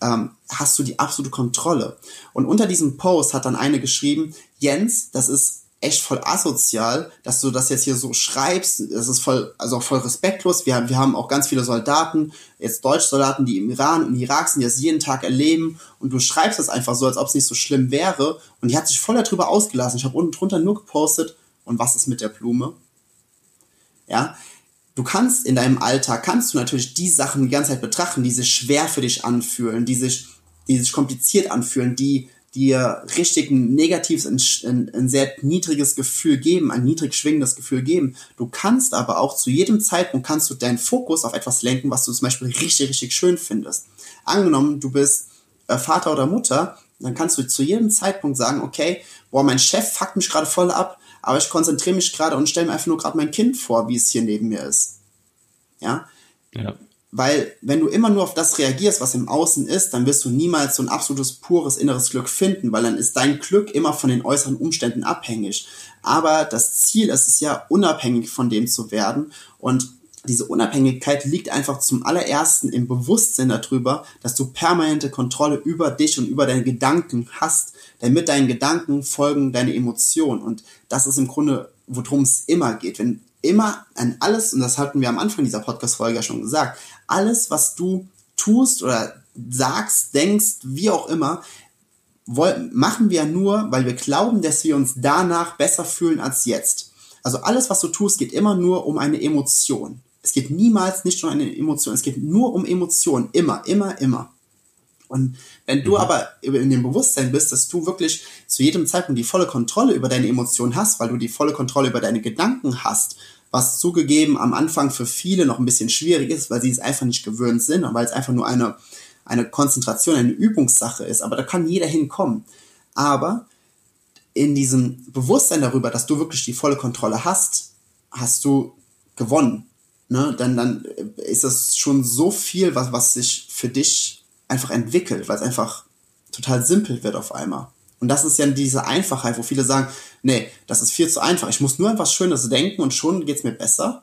ähm, hast du die absolute Kontrolle. Und unter diesem Post hat dann eine geschrieben, Jens, das ist echt voll asozial, dass du das jetzt hier so schreibst. Das ist voll, also auch voll respektlos. Wir haben, wir haben auch ganz viele Soldaten, jetzt Deutschsoldaten, die im Iran und Irak sind, die das jeden Tag erleben. Und du schreibst das einfach so, als ob es nicht so schlimm wäre. Und die hat sich voll darüber ausgelassen. Ich habe unten drunter nur gepostet. Und was ist mit der Blume? Ja, du kannst in deinem Alltag, kannst du natürlich die Sachen die ganze Zeit betrachten, die sich schwer für dich anfühlen, die sich, die sich kompliziert anfühlen, die dir richtig ein negatives, ein, ein, sehr niedriges Gefühl geben, ein niedrig schwingendes Gefühl geben. Du kannst aber auch zu jedem Zeitpunkt kannst du deinen Fokus auf etwas lenken, was du zum Beispiel richtig, richtig schön findest. Angenommen, du bist äh, Vater oder Mutter, dann kannst du zu jedem Zeitpunkt sagen, okay, boah, mein Chef fuckt mich gerade voll ab, aber ich konzentriere mich gerade und stelle mir einfach nur gerade mein Kind vor, wie es hier neben mir ist. Ja? ja. Weil wenn du immer nur auf das reagierst, was im Außen ist, dann wirst du niemals so ein absolutes pures inneres Glück finden, weil dann ist dein Glück immer von den äußeren Umständen abhängig. Aber das Ziel ist es ja, unabhängig von dem zu werden. Und diese Unabhängigkeit liegt einfach zum allerersten im Bewusstsein darüber, dass du permanente Kontrolle über dich und über deine Gedanken hast, denn mit deinen Gedanken folgen deine Emotionen. Und das ist im Grunde, worum es immer geht. Wenn immer an alles, und das hatten wir am Anfang dieser Podcast-Folge ja schon gesagt, alles, was du tust oder sagst, denkst, wie auch immer, machen wir nur, weil wir glauben, dass wir uns danach besser fühlen als jetzt. Also alles, was du tust, geht immer nur um eine Emotion. Es geht niemals nicht um eine Emotion, es geht nur um Emotionen. Immer, immer, immer. Und wenn du mhm. aber in dem Bewusstsein bist, dass du wirklich zu jedem Zeitpunkt die volle Kontrolle über deine Emotionen hast, weil du die volle Kontrolle über deine Gedanken hast was zugegeben am Anfang für viele noch ein bisschen schwierig ist, weil sie es einfach nicht gewöhnt sind und weil es einfach nur eine, eine Konzentration, eine Übungssache ist. Aber da kann jeder hinkommen. Aber in diesem Bewusstsein darüber, dass du wirklich die volle Kontrolle hast, hast du gewonnen. Ne? Dann, dann ist das schon so viel, was, was sich für dich einfach entwickelt, weil es einfach total simpel wird auf einmal. Und das ist ja diese Einfachheit, wo viele sagen, nee, das ist viel zu einfach. Ich muss nur etwas Schönes denken und schon geht's mir besser.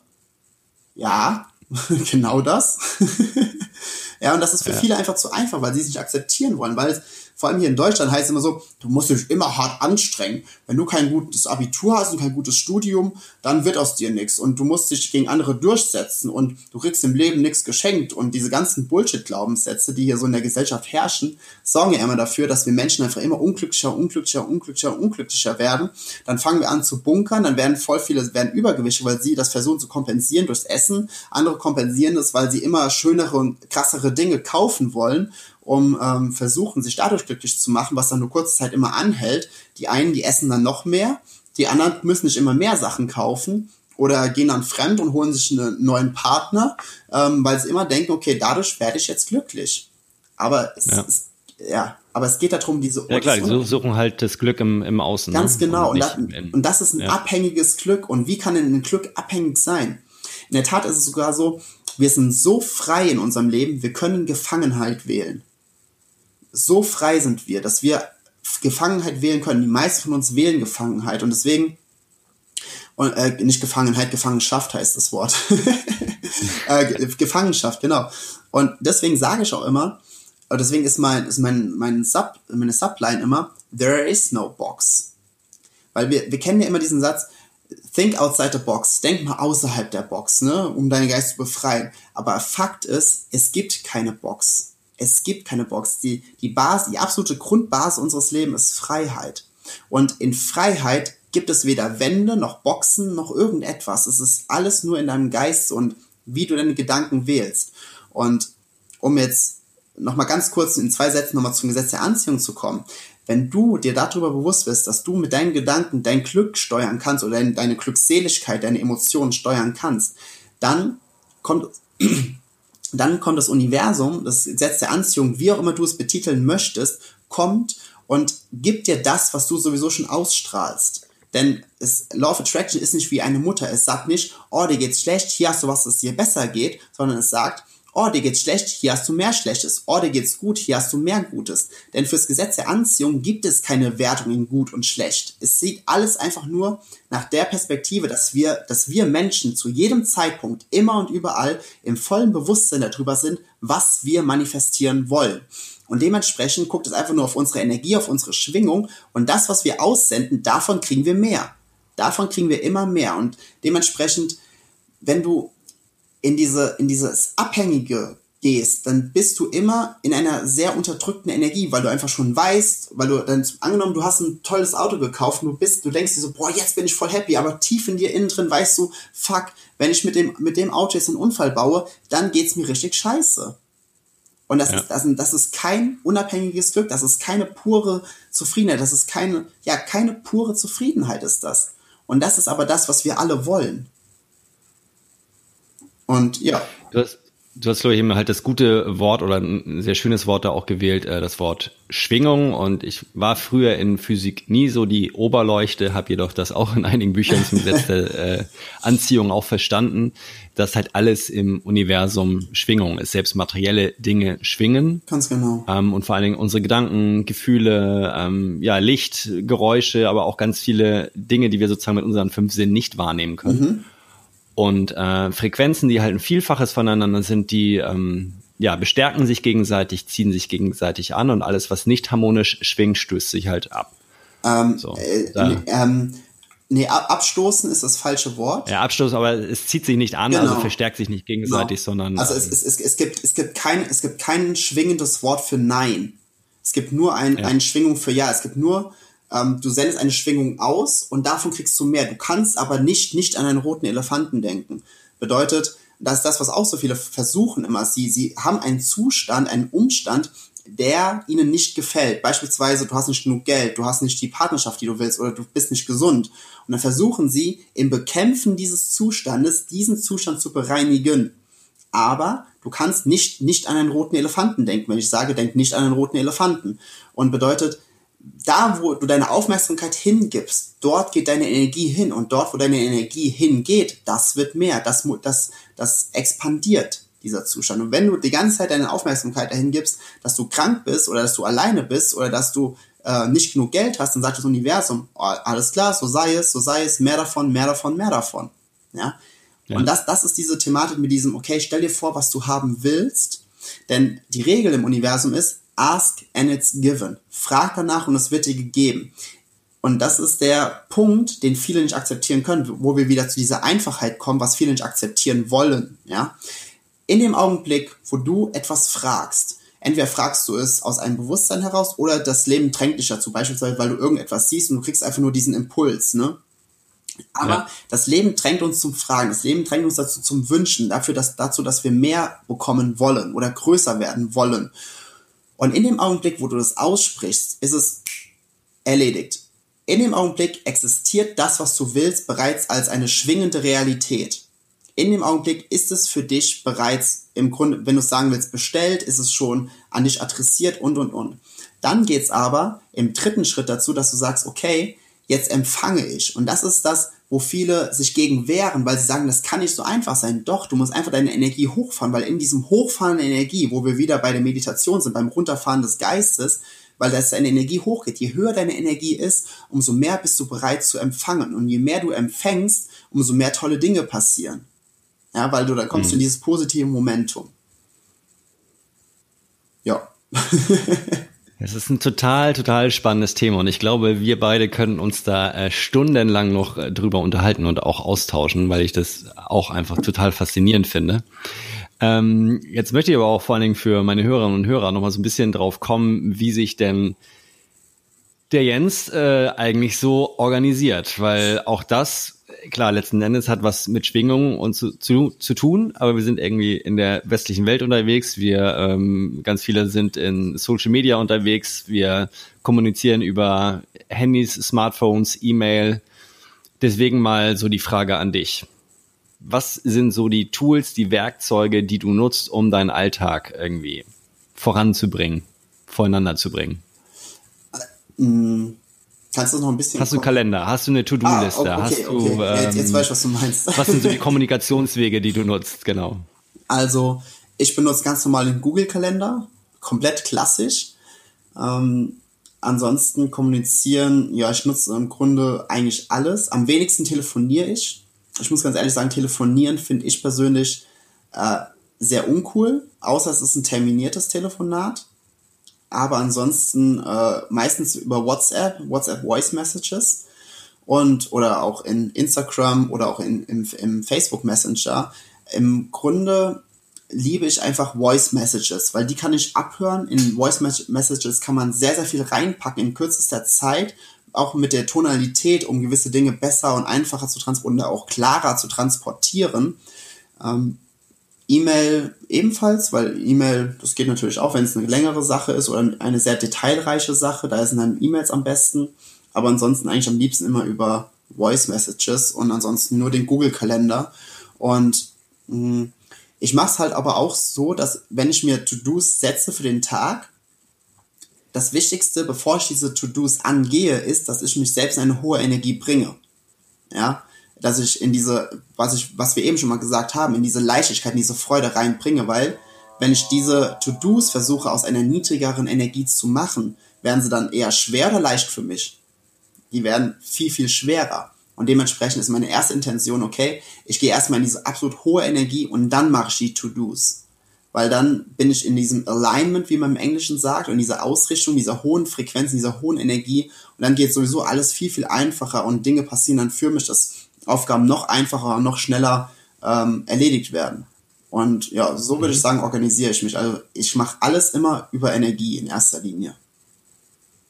Ja, [LAUGHS] genau das. [LAUGHS] ja, und das ist für ja. viele einfach zu einfach, weil sie es nicht akzeptieren wollen, weil es vor allem hier in Deutschland heißt es immer so, du musst dich immer hart anstrengen. Wenn du kein gutes Abitur hast und kein gutes Studium, dann wird aus dir nichts und du musst dich gegen andere durchsetzen und du kriegst im Leben nichts geschenkt und diese ganzen Bullshit-Glaubenssätze, die hier so in der Gesellschaft herrschen, sorgen ja immer dafür, dass wir Menschen einfach immer unglücklicher, unglücklicher, unglücklicher, unglücklicher werden. Dann fangen wir an zu bunkern, dann werden voll viele werden Übergewichte, weil sie das versuchen zu kompensieren durchs Essen. Andere kompensieren das, weil sie immer schönere und krassere Dinge kaufen wollen um ähm, versuchen, sich dadurch glücklich zu machen, was dann nur kurze Zeit immer anhält. Die einen, die essen dann noch mehr, die anderen müssen nicht immer mehr Sachen kaufen oder gehen dann fremd und holen sich einen neuen Partner, ähm, weil sie immer denken, okay, dadurch werde ich jetzt glücklich. Aber es, ja. Es, ja, aber es geht darum, diese Ja klar, die suchen halt das Glück im, im Außen. Ne? Ganz ne? genau. Und, und, da, und, das ist ein ja. abhängiges Glück. Und wie kann denn ein Glück abhängig sein? In der Tat ist es sogar so, wir sind so frei in unserem Leben, wir können Gefangenheit wählen so frei sind wir, dass wir Gefangenheit wählen können. Die meisten von uns wählen Gefangenheit und deswegen und, äh, nicht Gefangenheit, Gefangenschaft heißt das Wort. [LAUGHS] äh, Gefangenschaft, genau. Und deswegen sage ich auch immer, und deswegen ist mein, ist mein, mein Sub, meine Subline immer, there is no box. Weil wir, wir kennen ja immer diesen Satz, think outside the box, denk mal außerhalb der Box, ne, um deinen Geist zu befreien. Aber Fakt ist, es gibt keine Box. Es gibt keine Box. Die, die Basis, die absolute Grundbasis unseres Lebens ist Freiheit. Und in Freiheit gibt es weder Wände noch Boxen noch irgendetwas. Es ist alles nur in deinem Geist und wie du deine Gedanken wählst. Und um jetzt nochmal ganz kurz in zwei Sätzen nochmal zum Gesetz der Anziehung zu kommen. Wenn du dir darüber bewusst bist, dass du mit deinen Gedanken dein Glück steuern kannst oder deine Glückseligkeit, deine Emotionen steuern kannst, dann kommt, dann kommt das Universum, das Gesetz der Anziehung, wie auch immer du es betiteln möchtest, kommt und gibt dir das, was du sowieso schon ausstrahlst. Denn es, Law of Attraction ist nicht wie eine Mutter. Es sagt nicht, oh, dir geht's schlecht, hier hast du was, das dir besser geht, sondern es sagt, oh, dir geht's schlecht, hier hast du mehr Schlechtes. Oh, dir geht's gut, hier hast du mehr Gutes. Denn fürs Gesetz der Anziehung gibt es keine Wertung in gut und schlecht. Es sieht alles einfach nur nach der Perspektive, dass wir, dass wir Menschen zu jedem Zeitpunkt immer und überall im vollen Bewusstsein darüber sind, was wir manifestieren wollen. Und dementsprechend guckt es einfach nur auf unsere Energie, auf unsere Schwingung und das, was wir aussenden, davon kriegen wir mehr. Davon kriegen wir immer mehr. Und dementsprechend, wenn du in diese, in dieses Abhängige gehst, dann bist du immer in einer sehr unterdrückten Energie, weil du einfach schon weißt, weil du dann angenommen, du hast ein tolles Auto gekauft und du bist, du denkst dir so, boah, jetzt bin ich voll happy, aber tief in dir innen drin weißt du, fuck, wenn ich mit dem, mit dem Auto jetzt einen Unfall baue, dann geht's mir richtig scheiße. Und das, ja. ist, das, das ist kein unabhängiges Glück, das ist keine pure Zufriedenheit, das ist keine, ja, keine pure Zufriedenheit ist das. Und das ist aber das, was wir alle wollen. Und ja. Du hast, du hast, glaube ich, eben halt das gute Wort oder ein sehr schönes Wort da auch gewählt, äh, das Wort Schwingung. Und ich war früher in Physik nie so die Oberleuchte, habe jedoch das auch in einigen Büchern zum [LAUGHS] Gesetz der äh, Anziehung auch verstanden, dass halt alles im Universum Schwingung ist. Selbst materielle Dinge schwingen. Ganz genau. Ähm, und vor allen Dingen unsere Gedanken, Gefühle, ähm, ja, Licht, Geräusche, aber auch ganz viele Dinge, die wir sozusagen mit unseren fünf Sinnen nicht wahrnehmen können. Mhm. Und äh, Frequenzen, die halt ein Vielfaches voneinander sind, die ähm, ja, bestärken sich gegenseitig, ziehen sich gegenseitig an und alles, was nicht harmonisch schwingt, stößt sich halt ab. Ähm, so, äh, ähm, nee, abstoßen ist das falsche Wort. Ja, abstoßen, aber es zieht sich nicht an, also genau. also verstärkt sich nicht gegenseitig, genau. sondern. Also es, es, es, es, gibt, es, gibt kein, es gibt kein schwingendes Wort für Nein. Es gibt nur ein, ja. eine Schwingung für Ja. Es gibt nur ähm, du sendest eine Schwingung aus und davon kriegst du mehr. Du kannst aber nicht, nicht an einen roten Elefanten denken. Bedeutet, das ist das, was auch so viele versuchen immer. Sie, sie haben einen Zustand, einen Umstand, der ihnen nicht gefällt. Beispielsweise, du hast nicht genug Geld, du hast nicht die Partnerschaft, die du willst, oder du bist nicht gesund. Und dann versuchen sie im Bekämpfen dieses Zustandes, diesen Zustand zu bereinigen. Aber du kannst nicht, nicht an einen roten Elefanten denken. Wenn ich sage, denk nicht an einen roten Elefanten. Und bedeutet, da, wo du deine Aufmerksamkeit hingibst, dort geht deine Energie hin und dort, wo deine Energie hingeht, das wird mehr, das, das, das expandiert, dieser Zustand. Und wenn du die ganze Zeit deine Aufmerksamkeit dahin gibst, dass du krank bist oder dass du alleine bist oder dass du äh, nicht genug Geld hast, dann sagt das Universum, oh, alles klar, so sei es, so sei es, mehr davon, mehr davon, mehr davon. Ja? ja. Und das, das ist diese Thematik mit diesem, okay, stell dir vor, was du haben willst, denn die Regel im Universum ist, Ask and it's given. Frag danach und es wird dir gegeben. Und das ist der Punkt, den viele nicht akzeptieren können, wo wir wieder zu dieser Einfachheit kommen, was viele nicht akzeptieren wollen, ja. In dem Augenblick, wo du etwas fragst, entweder fragst du es aus einem Bewusstsein heraus oder das Leben drängt dich dazu, beispielsweise, weil du irgendetwas siehst und du kriegst einfach nur diesen Impuls, ne? Aber ja. das Leben drängt uns zum Fragen, das Leben drängt uns dazu zum Wünschen, dafür, dass, dazu, dass wir mehr bekommen wollen oder größer werden wollen. Und in dem Augenblick, wo du das aussprichst, ist es erledigt. In dem Augenblick existiert das, was du willst, bereits als eine schwingende Realität. In dem Augenblick ist es für dich bereits im Grunde, wenn du es sagen willst, bestellt, ist es schon an dich adressiert und und und. Dann geht's aber im dritten Schritt dazu, dass du sagst, okay, jetzt empfange ich. Und das ist das, wo viele sich gegen wehren, weil sie sagen, das kann nicht so einfach sein. Doch, du musst einfach deine Energie hochfahren, weil in diesem Hochfahren der Energie, wo wir wieder bei der Meditation sind, beim Runterfahren des Geistes, weil das deine Energie hochgeht. Je höher deine Energie ist, umso mehr bist du bereit zu empfangen. Und je mehr du empfängst, umso mehr tolle Dinge passieren. Ja, weil du dann kommst mhm. in dieses positive Momentum. Ja. [LAUGHS] Es ist ein total, total spannendes Thema und ich glaube, wir beide können uns da äh, stundenlang noch äh, drüber unterhalten und auch austauschen, weil ich das auch einfach total faszinierend finde. Ähm, jetzt möchte ich aber auch vor allen Dingen für meine Hörerinnen und Hörer nochmal so ein bisschen drauf kommen, wie sich denn der Jens äh, eigentlich so organisiert, weil auch das klar, letzten Endes hat was mit Schwingungen und zu, zu, zu tun, aber wir sind irgendwie in der westlichen Welt unterwegs. Wir, ähm, ganz viele sind in Social Media unterwegs. Wir kommunizieren über Handys, Smartphones, E-Mail. Deswegen mal so die Frage an dich. Was sind so die Tools, die Werkzeuge, die du nutzt, um deinen Alltag irgendwie voranzubringen, voreinander zu bringen? Mm Kannst du noch ein bisschen? Hast du einen Kalender? Hast du eine To-Do-Liste? Ah, okay, okay. Du, ähm, jetzt, jetzt weiß ich, was du meinst. was sind so die Kommunikationswege, die du nutzt? Genau. Also, ich benutze ganz normal den Google-Kalender, komplett klassisch. Ähm, ansonsten kommunizieren, ja, ich nutze im Grunde eigentlich alles. Am wenigsten telefoniere ich. Ich muss ganz ehrlich sagen, telefonieren finde ich persönlich äh, sehr uncool, außer es ist ein terminiertes Telefonat aber ansonsten äh, meistens über WhatsApp, WhatsApp Voice Messages und oder auch in Instagram oder auch in, im, im Facebook Messenger. Im Grunde liebe ich einfach Voice Messages, weil die kann ich abhören. In Voice Messages kann man sehr, sehr viel reinpacken in kürzester Zeit, auch mit der Tonalität, um gewisse Dinge besser und einfacher zu transportieren oder auch klarer zu transportieren. Ähm, E-Mail ebenfalls, weil E-Mail, das geht natürlich auch, wenn es eine längere Sache ist oder eine sehr detailreiche Sache, da sind dann E-Mails am besten. Aber ansonsten eigentlich am liebsten immer über Voice Messages und ansonsten nur den Google-Kalender. Und mh, hm, ich mache es halt aber auch so, dass wenn ich mir To-Dos setze für den Tag, das Wichtigste, bevor ich diese To-Dos angehe, ist, dass ich mich selbst in eine hohe Energie bringe. Ja, dass ich in diese, was ich, was wir eben schon mal gesagt haben, in diese Leichtigkeit, in diese Freude reinbringe, weil wenn ich diese To-Dos versuche aus einer niedrigeren Energie zu machen, werden sie dann eher schwer oder leicht für mich. Die werden viel, viel schwerer. Und dementsprechend ist meine erste Intention, okay, ich gehe erstmal in diese absolut hohe Energie und dann mache ich die To-Dos. Weil dann bin ich in diesem Alignment, wie man im Englischen sagt, und dieser Ausrichtung, dieser hohen Frequenz, dieser hohen Energie. Und dann geht sowieso alles viel, viel einfacher und Dinge passieren dann für mich. Das Aufgaben noch einfacher, noch schneller ähm, erledigt werden. Und ja, so würde ich mhm. sagen, organisiere ich mich. Also ich mache alles immer über Energie in erster Linie.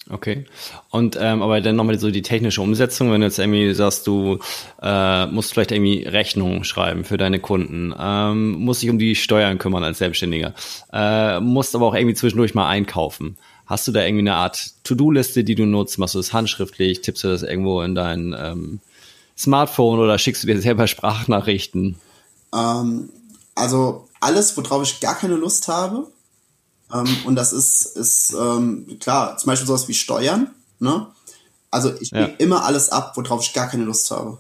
Okay. Und ähm, aber dann nochmal so die technische Umsetzung, wenn du jetzt irgendwie sagst, du äh, musst vielleicht irgendwie Rechnungen schreiben für deine Kunden, ähm, musst dich um die Steuern kümmern als Selbstständiger, äh, musst aber auch irgendwie zwischendurch mal einkaufen. Hast du da irgendwie eine Art To-Do-Liste, die du nutzt? Machst du das handschriftlich? Tippst du das irgendwo in dein ähm, Smartphone oder schickst du dir selber Sprachnachrichten? Ähm, also alles, worauf ich gar keine Lust habe. Ähm, und das ist, ist ähm, klar, zum Beispiel sowas wie Steuern. Ne? Also ich ja. immer alles ab, worauf ich gar keine Lust habe.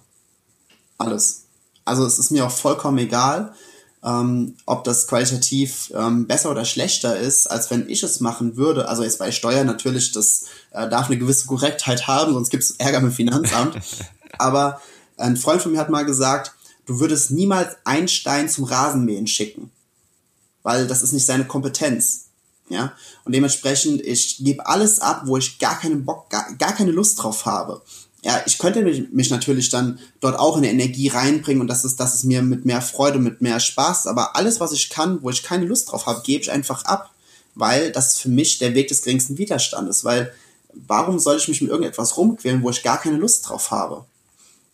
Alles. Also es ist mir auch vollkommen egal, ähm, ob das qualitativ ähm, besser oder schlechter ist, als wenn ich es machen würde. Also jetzt bei Steuern natürlich, das äh, darf eine gewisse Korrektheit haben, sonst gibt es Ärger mit dem Finanzamt. [LAUGHS] Aber ein Freund von mir hat mal gesagt, du würdest niemals Einstein zum Rasenmähen schicken, weil das ist nicht seine Kompetenz. Ja, und dementsprechend, ich gebe alles ab, wo ich gar keinen Bock, gar, gar keine Lust drauf habe. Ja, ich könnte mich, mich natürlich dann dort auch in Energie reinbringen und das ist, das ist mir mit mehr Freude, mit mehr Spaß, aber alles, was ich kann, wo ich keine Lust drauf habe, gebe ich einfach ab, weil das für mich der Weg des geringsten Widerstandes, weil warum soll ich mich mit irgendetwas rumquälen, wo ich gar keine Lust drauf habe?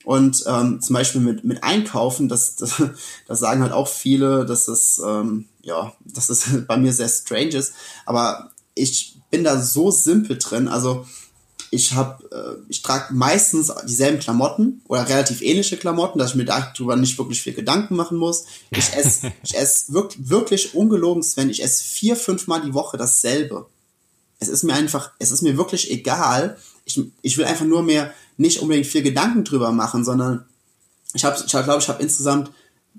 Und ähm, zum Beispiel mit, mit Einkaufen, das, das, [LAUGHS] das sagen halt auch viele, dass es, ähm, ja, dass es [LAUGHS] bei mir sehr strange ist. Aber ich bin da so simpel drin. Also ich habe, äh, ich trage meistens dieselben Klamotten oder relativ ähnliche Klamotten, dass ich mir darüber nicht wirklich viel Gedanken machen muss. Ich esse, [LAUGHS] ich esse wirklich, wirklich ungelogen, Sven, ich esse vier, fünf Mal die Woche dasselbe. Es ist mir einfach, es ist mir wirklich egal. Ich, ich will einfach nur mehr nicht unbedingt viel Gedanken drüber machen, sondern ich habe, ich glaube, ich habe insgesamt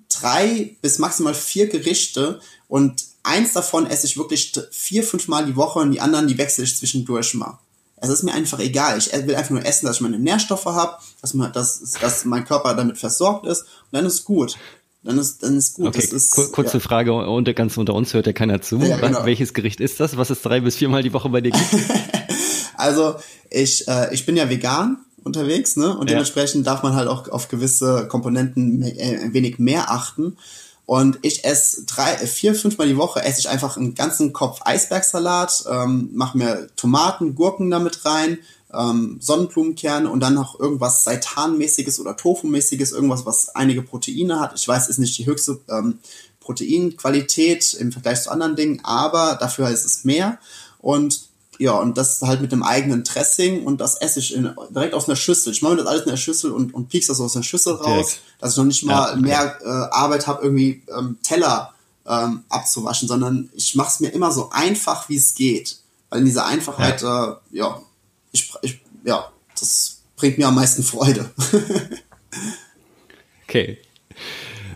drei bis maximal vier Gerichte und eins davon esse ich wirklich vier, fünf Mal die Woche und die anderen, die wechsle ich zwischendurch mal. Es ist mir einfach egal. Ich will einfach nur essen, dass ich meine Nährstoffe habe, dass, man, dass, dass mein Körper damit versorgt ist und dann ist gut. Dann ist, dann ist gut. Okay, ist, kurze ja. Frage, unter, ganz unter uns hört ja keiner zu. Ja, genau. Welches Gericht ist das, was es drei bis viermal die Woche bei dir gibt? [LAUGHS] also, ich, äh, ich bin ja vegan unterwegs, ne? Und ja. dementsprechend darf man halt auch auf gewisse Komponenten äh, ein wenig mehr achten. Und ich esse drei, vier, fünfmal die Woche esse ich einfach einen ganzen Kopf Eisbergsalat, ähm, mache mir Tomaten, Gurken damit rein, ähm, Sonnenblumenkerne und dann noch irgendwas Seitanmäßiges oder Tofu-mäßiges, irgendwas, was einige Proteine hat. Ich weiß, ist nicht die höchste ähm, Proteinqualität im Vergleich zu anderen Dingen, aber dafür ist es mehr. Und ja, und das halt mit dem eigenen Dressing und das esse ich in, direkt aus einer Schüssel. Ich mache mir das alles in der Schüssel und, und piekst das aus der Schüssel raus, direkt. dass ich noch nicht mal ja, okay. mehr äh, Arbeit habe, irgendwie ähm, Teller ähm, abzuwaschen, sondern ich mache es mir immer so einfach, wie es geht. Weil in dieser Einfachheit, ja, äh, ja ich, ich, ja, das bringt mir am meisten Freude. [LAUGHS] okay.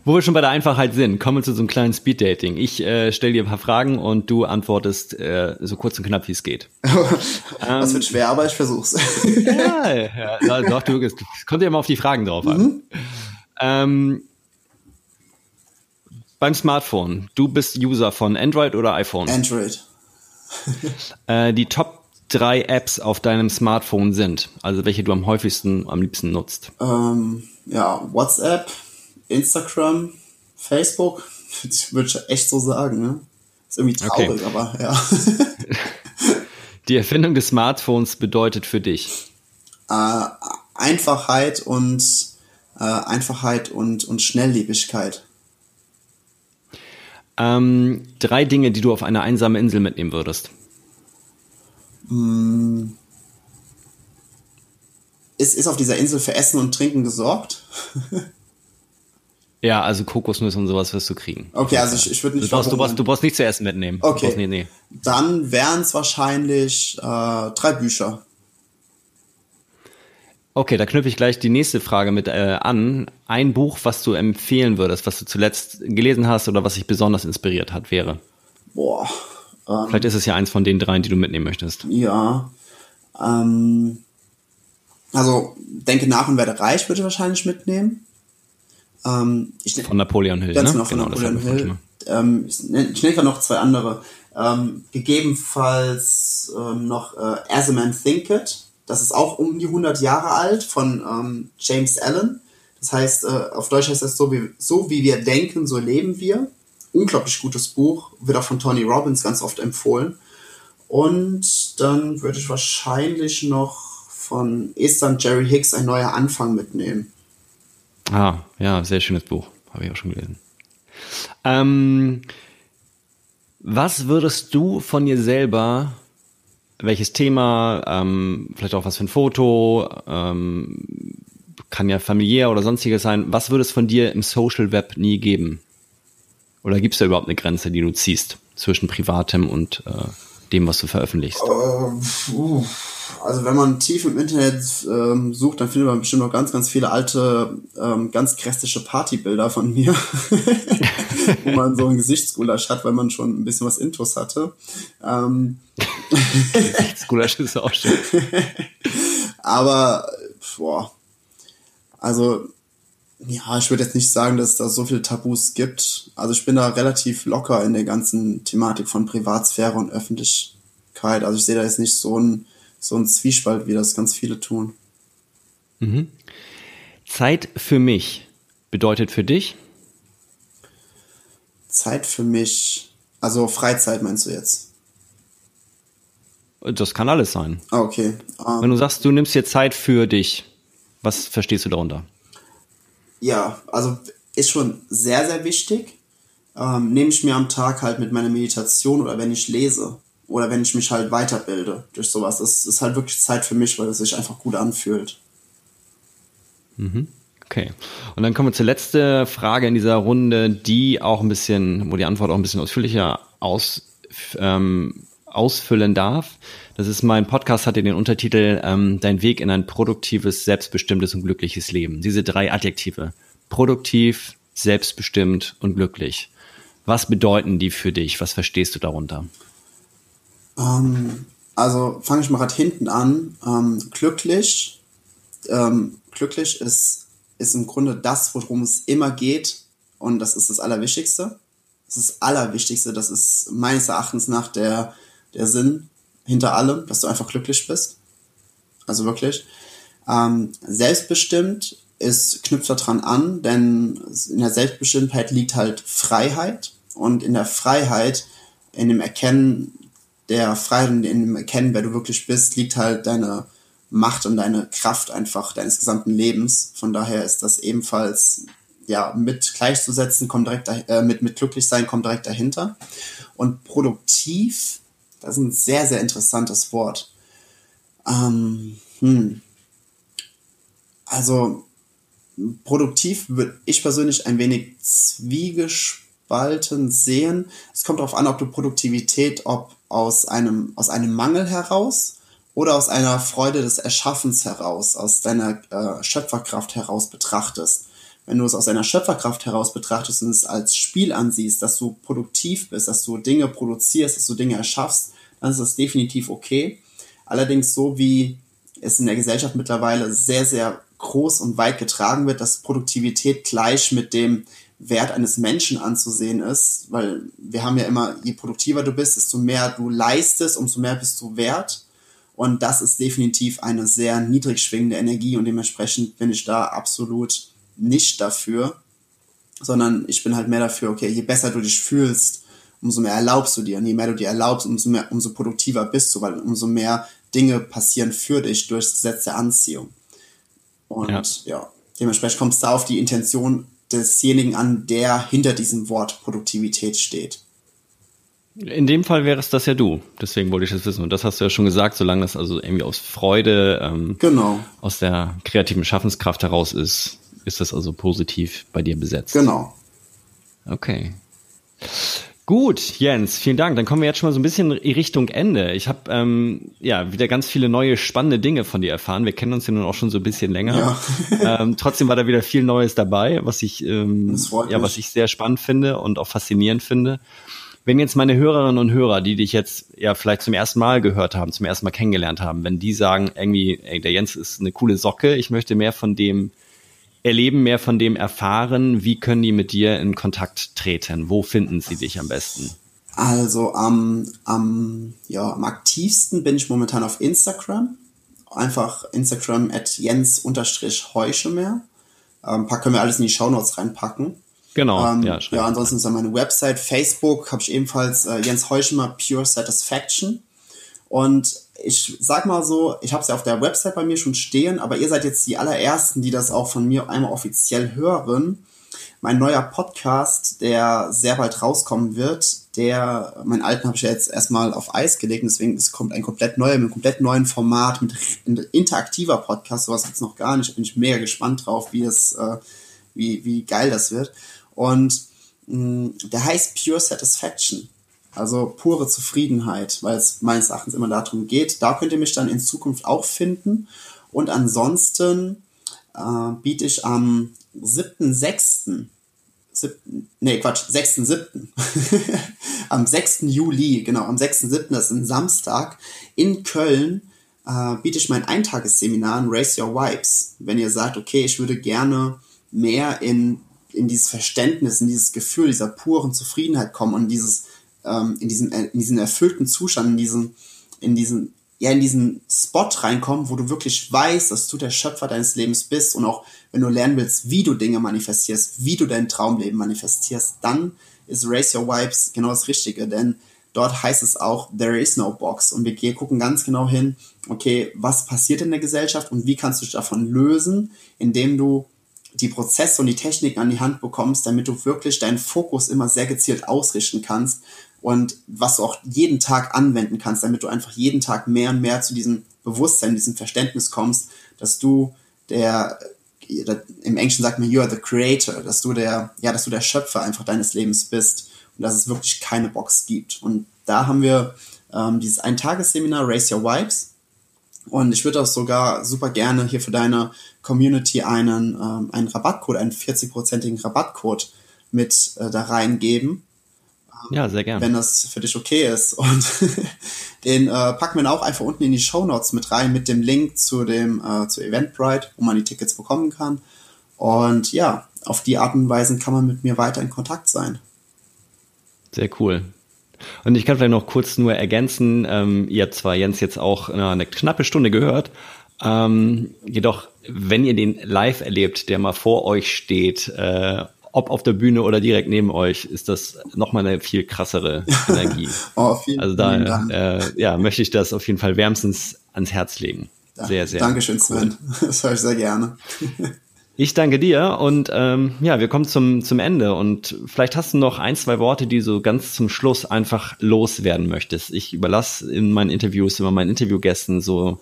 Wo wir schon bei der Einfachheit sind, kommen wir zu so einem kleinen Speed-Dating. Ich äh, stelle dir ein paar Fragen und du antwortest äh, so kurz und knapp, wie es geht. [LAUGHS] das ähm, wird schwer, aber ich versuch's. ja, [LAUGHS] ja, doch, du, es kommt ja immer auf die Fragen drauf an. Mhm. Ähm, beim Smartphone, du bist User von Android oder iPhone? Android. [LAUGHS] äh, die Top drei Apps auf deinem Smartphone sind, also welche du am häufigsten, am liebsten nutzt? Ähm, ja, WhatsApp, Instagram, Facebook, [LAUGHS] würde ich echt so sagen. Ne? Ist irgendwie traurig, okay. aber ja. [LAUGHS] Die Erfindung des Smartphones bedeutet für dich? Äh, Einfachheit und äh, Einfachheit und, und Schnelllebigkeit. Ähm, drei Dinge, die du auf eine einsame Insel mitnehmen würdest. Mm. Ist, ist auf dieser Insel für Essen und Trinken gesorgt? [LAUGHS] Ja, also Kokosnüsse und sowas wirst du kriegen. Okay, also ich, ich würde nicht. Du brauchst, du, brauchst, du brauchst nicht zu essen mitnehmen. Okay. Nee, nee. Dann wären es wahrscheinlich äh, drei Bücher. Okay, da knüpfe ich gleich die nächste Frage mit äh, an. Ein Buch, was du empfehlen würdest, was du zuletzt gelesen hast oder was dich besonders inspiriert hat, wäre? Boah. Ähm, Vielleicht ist es ja eins von den dreien, die du mitnehmen möchtest. Ja. Ähm, also, denke nach und werde reich, würde ich wahrscheinlich mitnehmen. Ähm, von Napoleon Hill. Ganz ne? genau, von genau, Napoleon Hill. Ähm, ich nenne nenn noch zwei andere. Ähm, gegebenenfalls ähm, noch äh, As a Man Thinketh. Das ist auch um die 100 Jahre alt von ähm, James Allen. Das heißt, äh, auf Deutsch heißt das so wie, so wie wir denken, so leben wir. Unglaublich gutes Buch, wird auch von Tony Robbins ganz oft empfohlen. Und dann würde ich wahrscheinlich noch von Esther und Jerry Hicks ein neuer Anfang mitnehmen. Ah, ja, sehr schönes Buch. Habe ich auch schon gelesen. Ähm, was würdest du von dir selber, welches Thema, ähm, vielleicht auch was für ein Foto, ähm, kann ja familiär oder sonstiges sein, was würde es von dir im Social Web nie geben? Oder gibt es da überhaupt eine Grenze, die du ziehst zwischen privatem und äh, dem, was du veröffentlichst? Uh, also wenn man tief im Internet ähm, sucht, dann findet man bestimmt noch ganz, ganz viele alte, ähm, ganz kräftische Partybilder von mir, [LAUGHS] wo man so ein Gesichtsgulasch hat, weil man schon ein bisschen was Intus hatte. Ähm, Gesichtsgulasch ist auch schön. [LAUGHS] Aber, boah, also ja, ich würde jetzt nicht sagen, dass es da so viele Tabus gibt. Also ich bin da relativ locker in der ganzen Thematik von Privatsphäre und Öffentlichkeit. Also ich sehe da jetzt nicht so ein so ein Zwiespalt, wie das ganz viele tun. Mhm. Zeit für mich bedeutet für dich? Zeit für mich, also Freizeit meinst du jetzt? Das kann alles sein. Ah, okay. Um, Wenn du sagst, du nimmst dir Zeit für dich, was verstehst du darunter? Ja, also ist schon sehr, sehr wichtig. Ähm, nehme ich mir am Tag halt mit meiner Meditation oder wenn ich lese oder wenn ich mich halt weiterbilde durch sowas. Das ist halt wirklich Zeit für mich, weil es sich einfach gut anfühlt. Mhm. Okay. Und dann kommen wir zur letzten Frage in dieser Runde, die auch ein bisschen, wo die Antwort auch ein bisschen ausführlicher aus, ähm, ausfüllen darf. Das ist mein Podcast, hatte den Untertitel ähm, Dein Weg in ein produktives, selbstbestimmtes und glückliches Leben. Diese drei Adjektive. produktiv, selbstbestimmt und glücklich. Was bedeuten die für dich? Was verstehst du darunter? Ähm, also fange ich mal gerade hinten an. Ähm, glücklich. Ähm, glücklich ist, ist im Grunde das, worum es immer geht. Und das ist das Allerwichtigste. Das ist das Allerwichtigste. Das ist meines Erachtens nach der, der Sinn hinter allem, dass du einfach glücklich bist. Also wirklich. Ähm, selbstbestimmt ist, knüpft daran an, denn in der Selbstbestimmtheit liegt halt Freiheit. Und in der Freiheit, in dem Erkennen der Freiheit und dem Erkennen, wer du wirklich bist, liegt halt deine Macht und deine Kraft einfach deines gesamten Lebens. Von daher ist das ebenfalls ja mit gleichzusetzen, kommt direkt äh, mit mit glücklich sein kommt direkt dahinter. Und produktiv, das ist ein sehr sehr interessantes Wort. Ähm, hm. Also produktiv würde ich persönlich ein wenig zwiegespalten sehen. Es kommt darauf an, ob du Produktivität, ob aus einem, aus einem Mangel heraus oder aus einer Freude des Erschaffens heraus, aus deiner äh, Schöpferkraft heraus betrachtest. Wenn du es aus deiner Schöpferkraft heraus betrachtest und es als Spiel ansiehst, dass du produktiv bist, dass du Dinge produzierst, dass du Dinge erschaffst, dann ist das definitiv okay. Allerdings so wie es in der Gesellschaft mittlerweile sehr, sehr groß und weit getragen wird, dass Produktivität gleich mit dem Wert eines Menschen anzusehen ist, weil wir haben ja immer, je produktiver du bist, desto mehr du leistest, umso mehr bist du wert. Und das ist definitiv eine sehr niedrig schwingende Energie und dementsprechend bin ich da absolut nicht dafür, sondern ich bin halt mehr dafür, okay, je besser du dich fühlst, umso mehr erlaubst du dir. Und je mehr du dir erlaubst, umso mehr, umso produktiver bist du, weil umso mehr Dinge passieren für dich durch das Gesetz der Anziehung. Und ja, ja dementsprechend kommt es da auf die Intention desjenigen an, der hinter diesem Wort Produktivität steht. In dem Fall wäre es das ja du. Deswegen wollte ich das wissen. Und das hast du ja schon gesagt, solange es also irgendwie aus Freude, ähm, genau. aus der kreativen Schaffenskraft heraus ist, ist das also positiv bei dir besetzt. Genau. Okay. Gut, Jens, vielen Dank. Dann kommen wir jetzt schon mal so ein bisschen Richtung Ende. Ich habe ähm, ja wieder ganz viele neue spannende Dinge von dir erfahren. Wir kennen uns ja nun auch schon so ein bisschen länger. Ja. [LAUGHS] ähm, trotzdem war da wieder viel Neues dabei, was ich ähm, ja was ich sehr spannend finde und auch faszinierend finde. Wenn jetzt meine Hörerinnen und Hörer, die dich jetzt ja vielleicht zum ersten Mal gehört haben, zum ersten Mal kennengelernt haben, wenn die sagen irgendwie, ey, der Jens ist eine coole Socke, ich möchte mehr von dem erleben, mehr von dem erfahren? Wie können die mit dir in Kontakt treten? Wo finden sie dich am besten? Also am, am, ja, am aktivsten bin ich momentan auf Instagram. Einfach Instagram at jens-heuschemer. Ein ähm, paar können wir alles in die Shownotes reinpacken. Genau. Ähm, ja, ja, ansonsten ist da meine Website. Facebook habe ich ebenfalls äh, Jens Heuschemer Pure Satisfaction. Und ich sag mal so, ich habe es ja auf der Website bei mir schon stehen, aber ihr seid jetzt die allerersten, die das auch von mir einmal offiziell hören. Mein neuer Podcast, der sehr bald rauskommen wird, der, meinen alten habe ich ja jetzt erstmal auf Eis gelegt, deswegen es kommt ein komplett neuer, mit einem komplett neuen Format, mit interaktiver Podcast, sowas gibt's noch gar nicht. Bin ich mega gespannt drauf, wie es, äh, wie, wie geil das wird. Und mh, der heißt Pure Satisfaction. Also pure Zufriedenheit, weil es meines Erachtens immer darum geht. Da könnt ihr mich dann in Zukunft auch finden. Und ansonsten äh, biete ich am 7.6. 7, nee, Quatsch, 6.7. [LAUGHS] am 6. Juli, genau, am 6.7., das ist ein Samstag, in Köln äh, biete ich mein Eintagesseminar in Raise Your Vibes. Wenn ihr sagt, okay, ich würde gerne mehr in, in dieses Verständnis, in dieses Gefühl dieser puren Zufriedenheit kommen und dieses ähm, in, diesen, in diesen erfüllten Zustand, in diesen, in diesen, ja, in diesen Spot reinkommen, wo du wirklich weißt, dass du der Schöpfer deines Lebens bist. Und auch wenn du lernen willst, wie du Dinge manifestierst, wie du dein Traumleben manifestierst, dann ist Raise Your Vibes genau das Richtige, denn dort heißt es auch, there is no box. Und wir gucken ganz genau hin, okay, was passiert in der Gesellschaft und wie kannst du dich davon lösen, indem du die Prozesse und die Techniken an die Hand bekommst, damit du wirklich deinen Fokus immer sehr gezielt ausrichten kannst und was du auch jeden Tag anwenden kannst, damit du einfach jeden Tag mehr und mehr zu diesem Bewusstsein, diesem Verständnis kommst, dass du der, im Englischen sagt man, you are the creator, dass du der, ja, dass du der Schöpfer einfach deines Lebens bist und dass es wirklich keine Box gibt. Und da haben wir ähm, dieses Eintagesseminar Raise Your Vibes. Und ich würde auch sogar super gerne hier für deine Community einen, ähm, einen Rabattcode, einen 40-prozentigen Rabattcode mit äh, da reingeben. Ja, sehr gerne. Wenn das für dich okay ist. Und [LAUGHS] den äh, packen wir auch einfach unten in die Show Notes mit rein mit dem Link zu dem äh, zu Eventbrite, wo man die Tickets bekommen kann. Und ja, auf die Art und Weise kann man mit mir weiter in Kontakt sein. Sehr cool. Und ich kann vielleicht noch kurz nur ergänzen, ähm, ihr habt zwar Jens jetzt auch eine knappe Stunde gehört, ähm, jedoch, wenn ihr den live erlebt, der mal vor euch steht, äh, ob auf der Bühne oder direkt neben euch, ist das nochmal eine viel krassere [LAUGHS] Energie. oh, vielen, also da vielen äh, ja, möchte ich das auf jeden Fall wärmstens ans Herz legen. Sehr, sehr. Dankeschön, Sven. [LAUGHS] Das höre ich sehr gerne. [LAUGHS] Ich danke dir und ähm, ja, wir kommen zum, zum Ende und vielleicht hast du noch ein, zwei Worte, die so ganz zum Schluss einfach loswerden möchtest. Ich überlasse in meinen Interviews immer meinen Interviewgästen so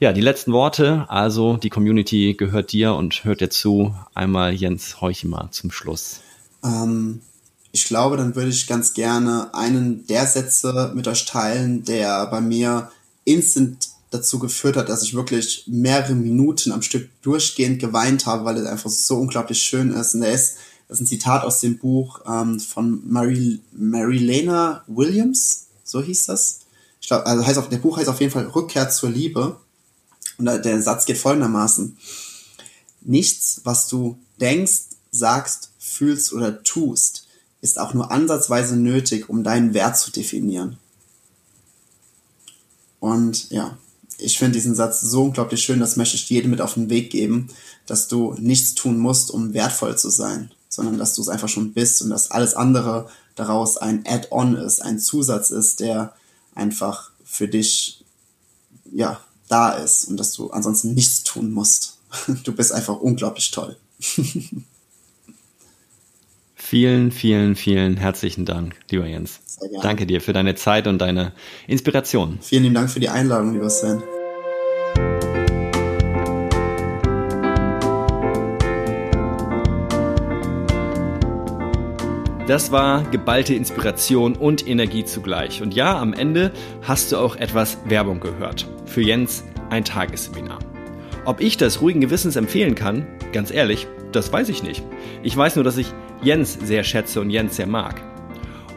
ja, die letzten Worte. Also die Community gehört dir und hört dir zu. Einmal Jens Heuchemer zum Schluss. Ähm, ich glaube, dann würde ich ganz gerne einen der Sätze mit euch teilen, der bei mir instant dazu geführt hat, dass ich wirklich mehrere Minuten am Stück durchgehend geweint habe, weil es einfach so unglaublich schön ist. Und er ist, das ist ein Zitat aus dem Buch ähm, von Mary, Mary Williams, so hieß das. Ich glaube, also heißt auf, der Buch heißt auf jeden Fall Rückkehr zur Liebe. Und der Satz geht folgendermaßen. Nichts, was du denkst, sagst, fühlst oder tust, ist auch nur ansatzweise nötig, um deinen Wert zu definieren. Und ja, ich finde diesen Satz so unglaublich schön, das möchte ich jedem mit auf den Weg geben, dass du nichts tun musst, um wertvoll zu sein, sondern dass du es einfach schon bist und dass alles andere daraus ein Add-on ist, ein Zusatz ist, der einfach für dich, ja, da ist und dass du ansonsten nichts tun musst. [LAUGHS] Du bist einfach unglaublich toll. [LAUGHS] Vielen, vielen, vielen herzlichen Dank, lieber Jens. Danke dir für deine Zeit und deine Inspiration. Vielen lieben Dank für die Einladung, lieber Sven. Das war geballte Inspiration und Energie zugleich. Und ja, am Ende hast du auch etwas Werbung gehört. Für Jens ein Tagesseminar. Ob ich das ruhigen Gewissens empfehlen kann, ganz ehrlich, das weiß ich nicht. Ich weiß nur, dass ich Jens sehr schätze und Jens sehr mag.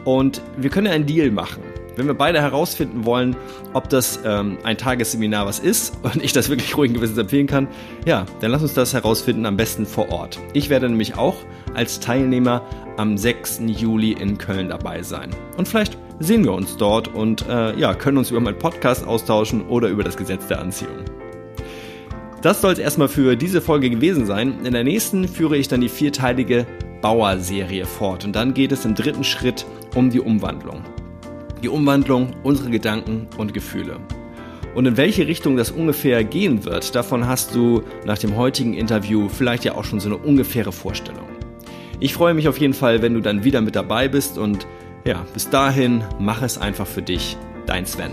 Und wir können einen Deal machen. Wenn wir beide herausfinden wollen, ob das ähm, ein Tagesseminar was ist [LAUGHS] und ich das wirklich ruhigen Gewissens empfehlen kann, ja, dann lass uns das herausfinden, am besten vor Ort. Ich werde nämlich auch als Teilnehmer am 6. Juli in Köln dabei sein. Und vielleicht sehen wir uns dort und äh, ja, können uns über meinen Podcast austauschen oder über das Gesetz der Anziehung. Das soll es erstmal für diese Folge gewesen sein. In der nächsten führe ich dann die vierteilige Bauer-Serie fort. Und dann geht es im dritten Schritt um die Umwandlung. Die Umwandlung unserer Gedanken und Gefühle. Und in welche Richtung das ungefähr gehen wird, davon hast du nach dem heutigen Interview vielleicht ja auch schon so eine ungefähre Vorstellung. Ich freue mich auf jeden Fall, wenn du dann wieder mit dabei bist und ja, bis dahin mach es einfach für dich, dein Sven.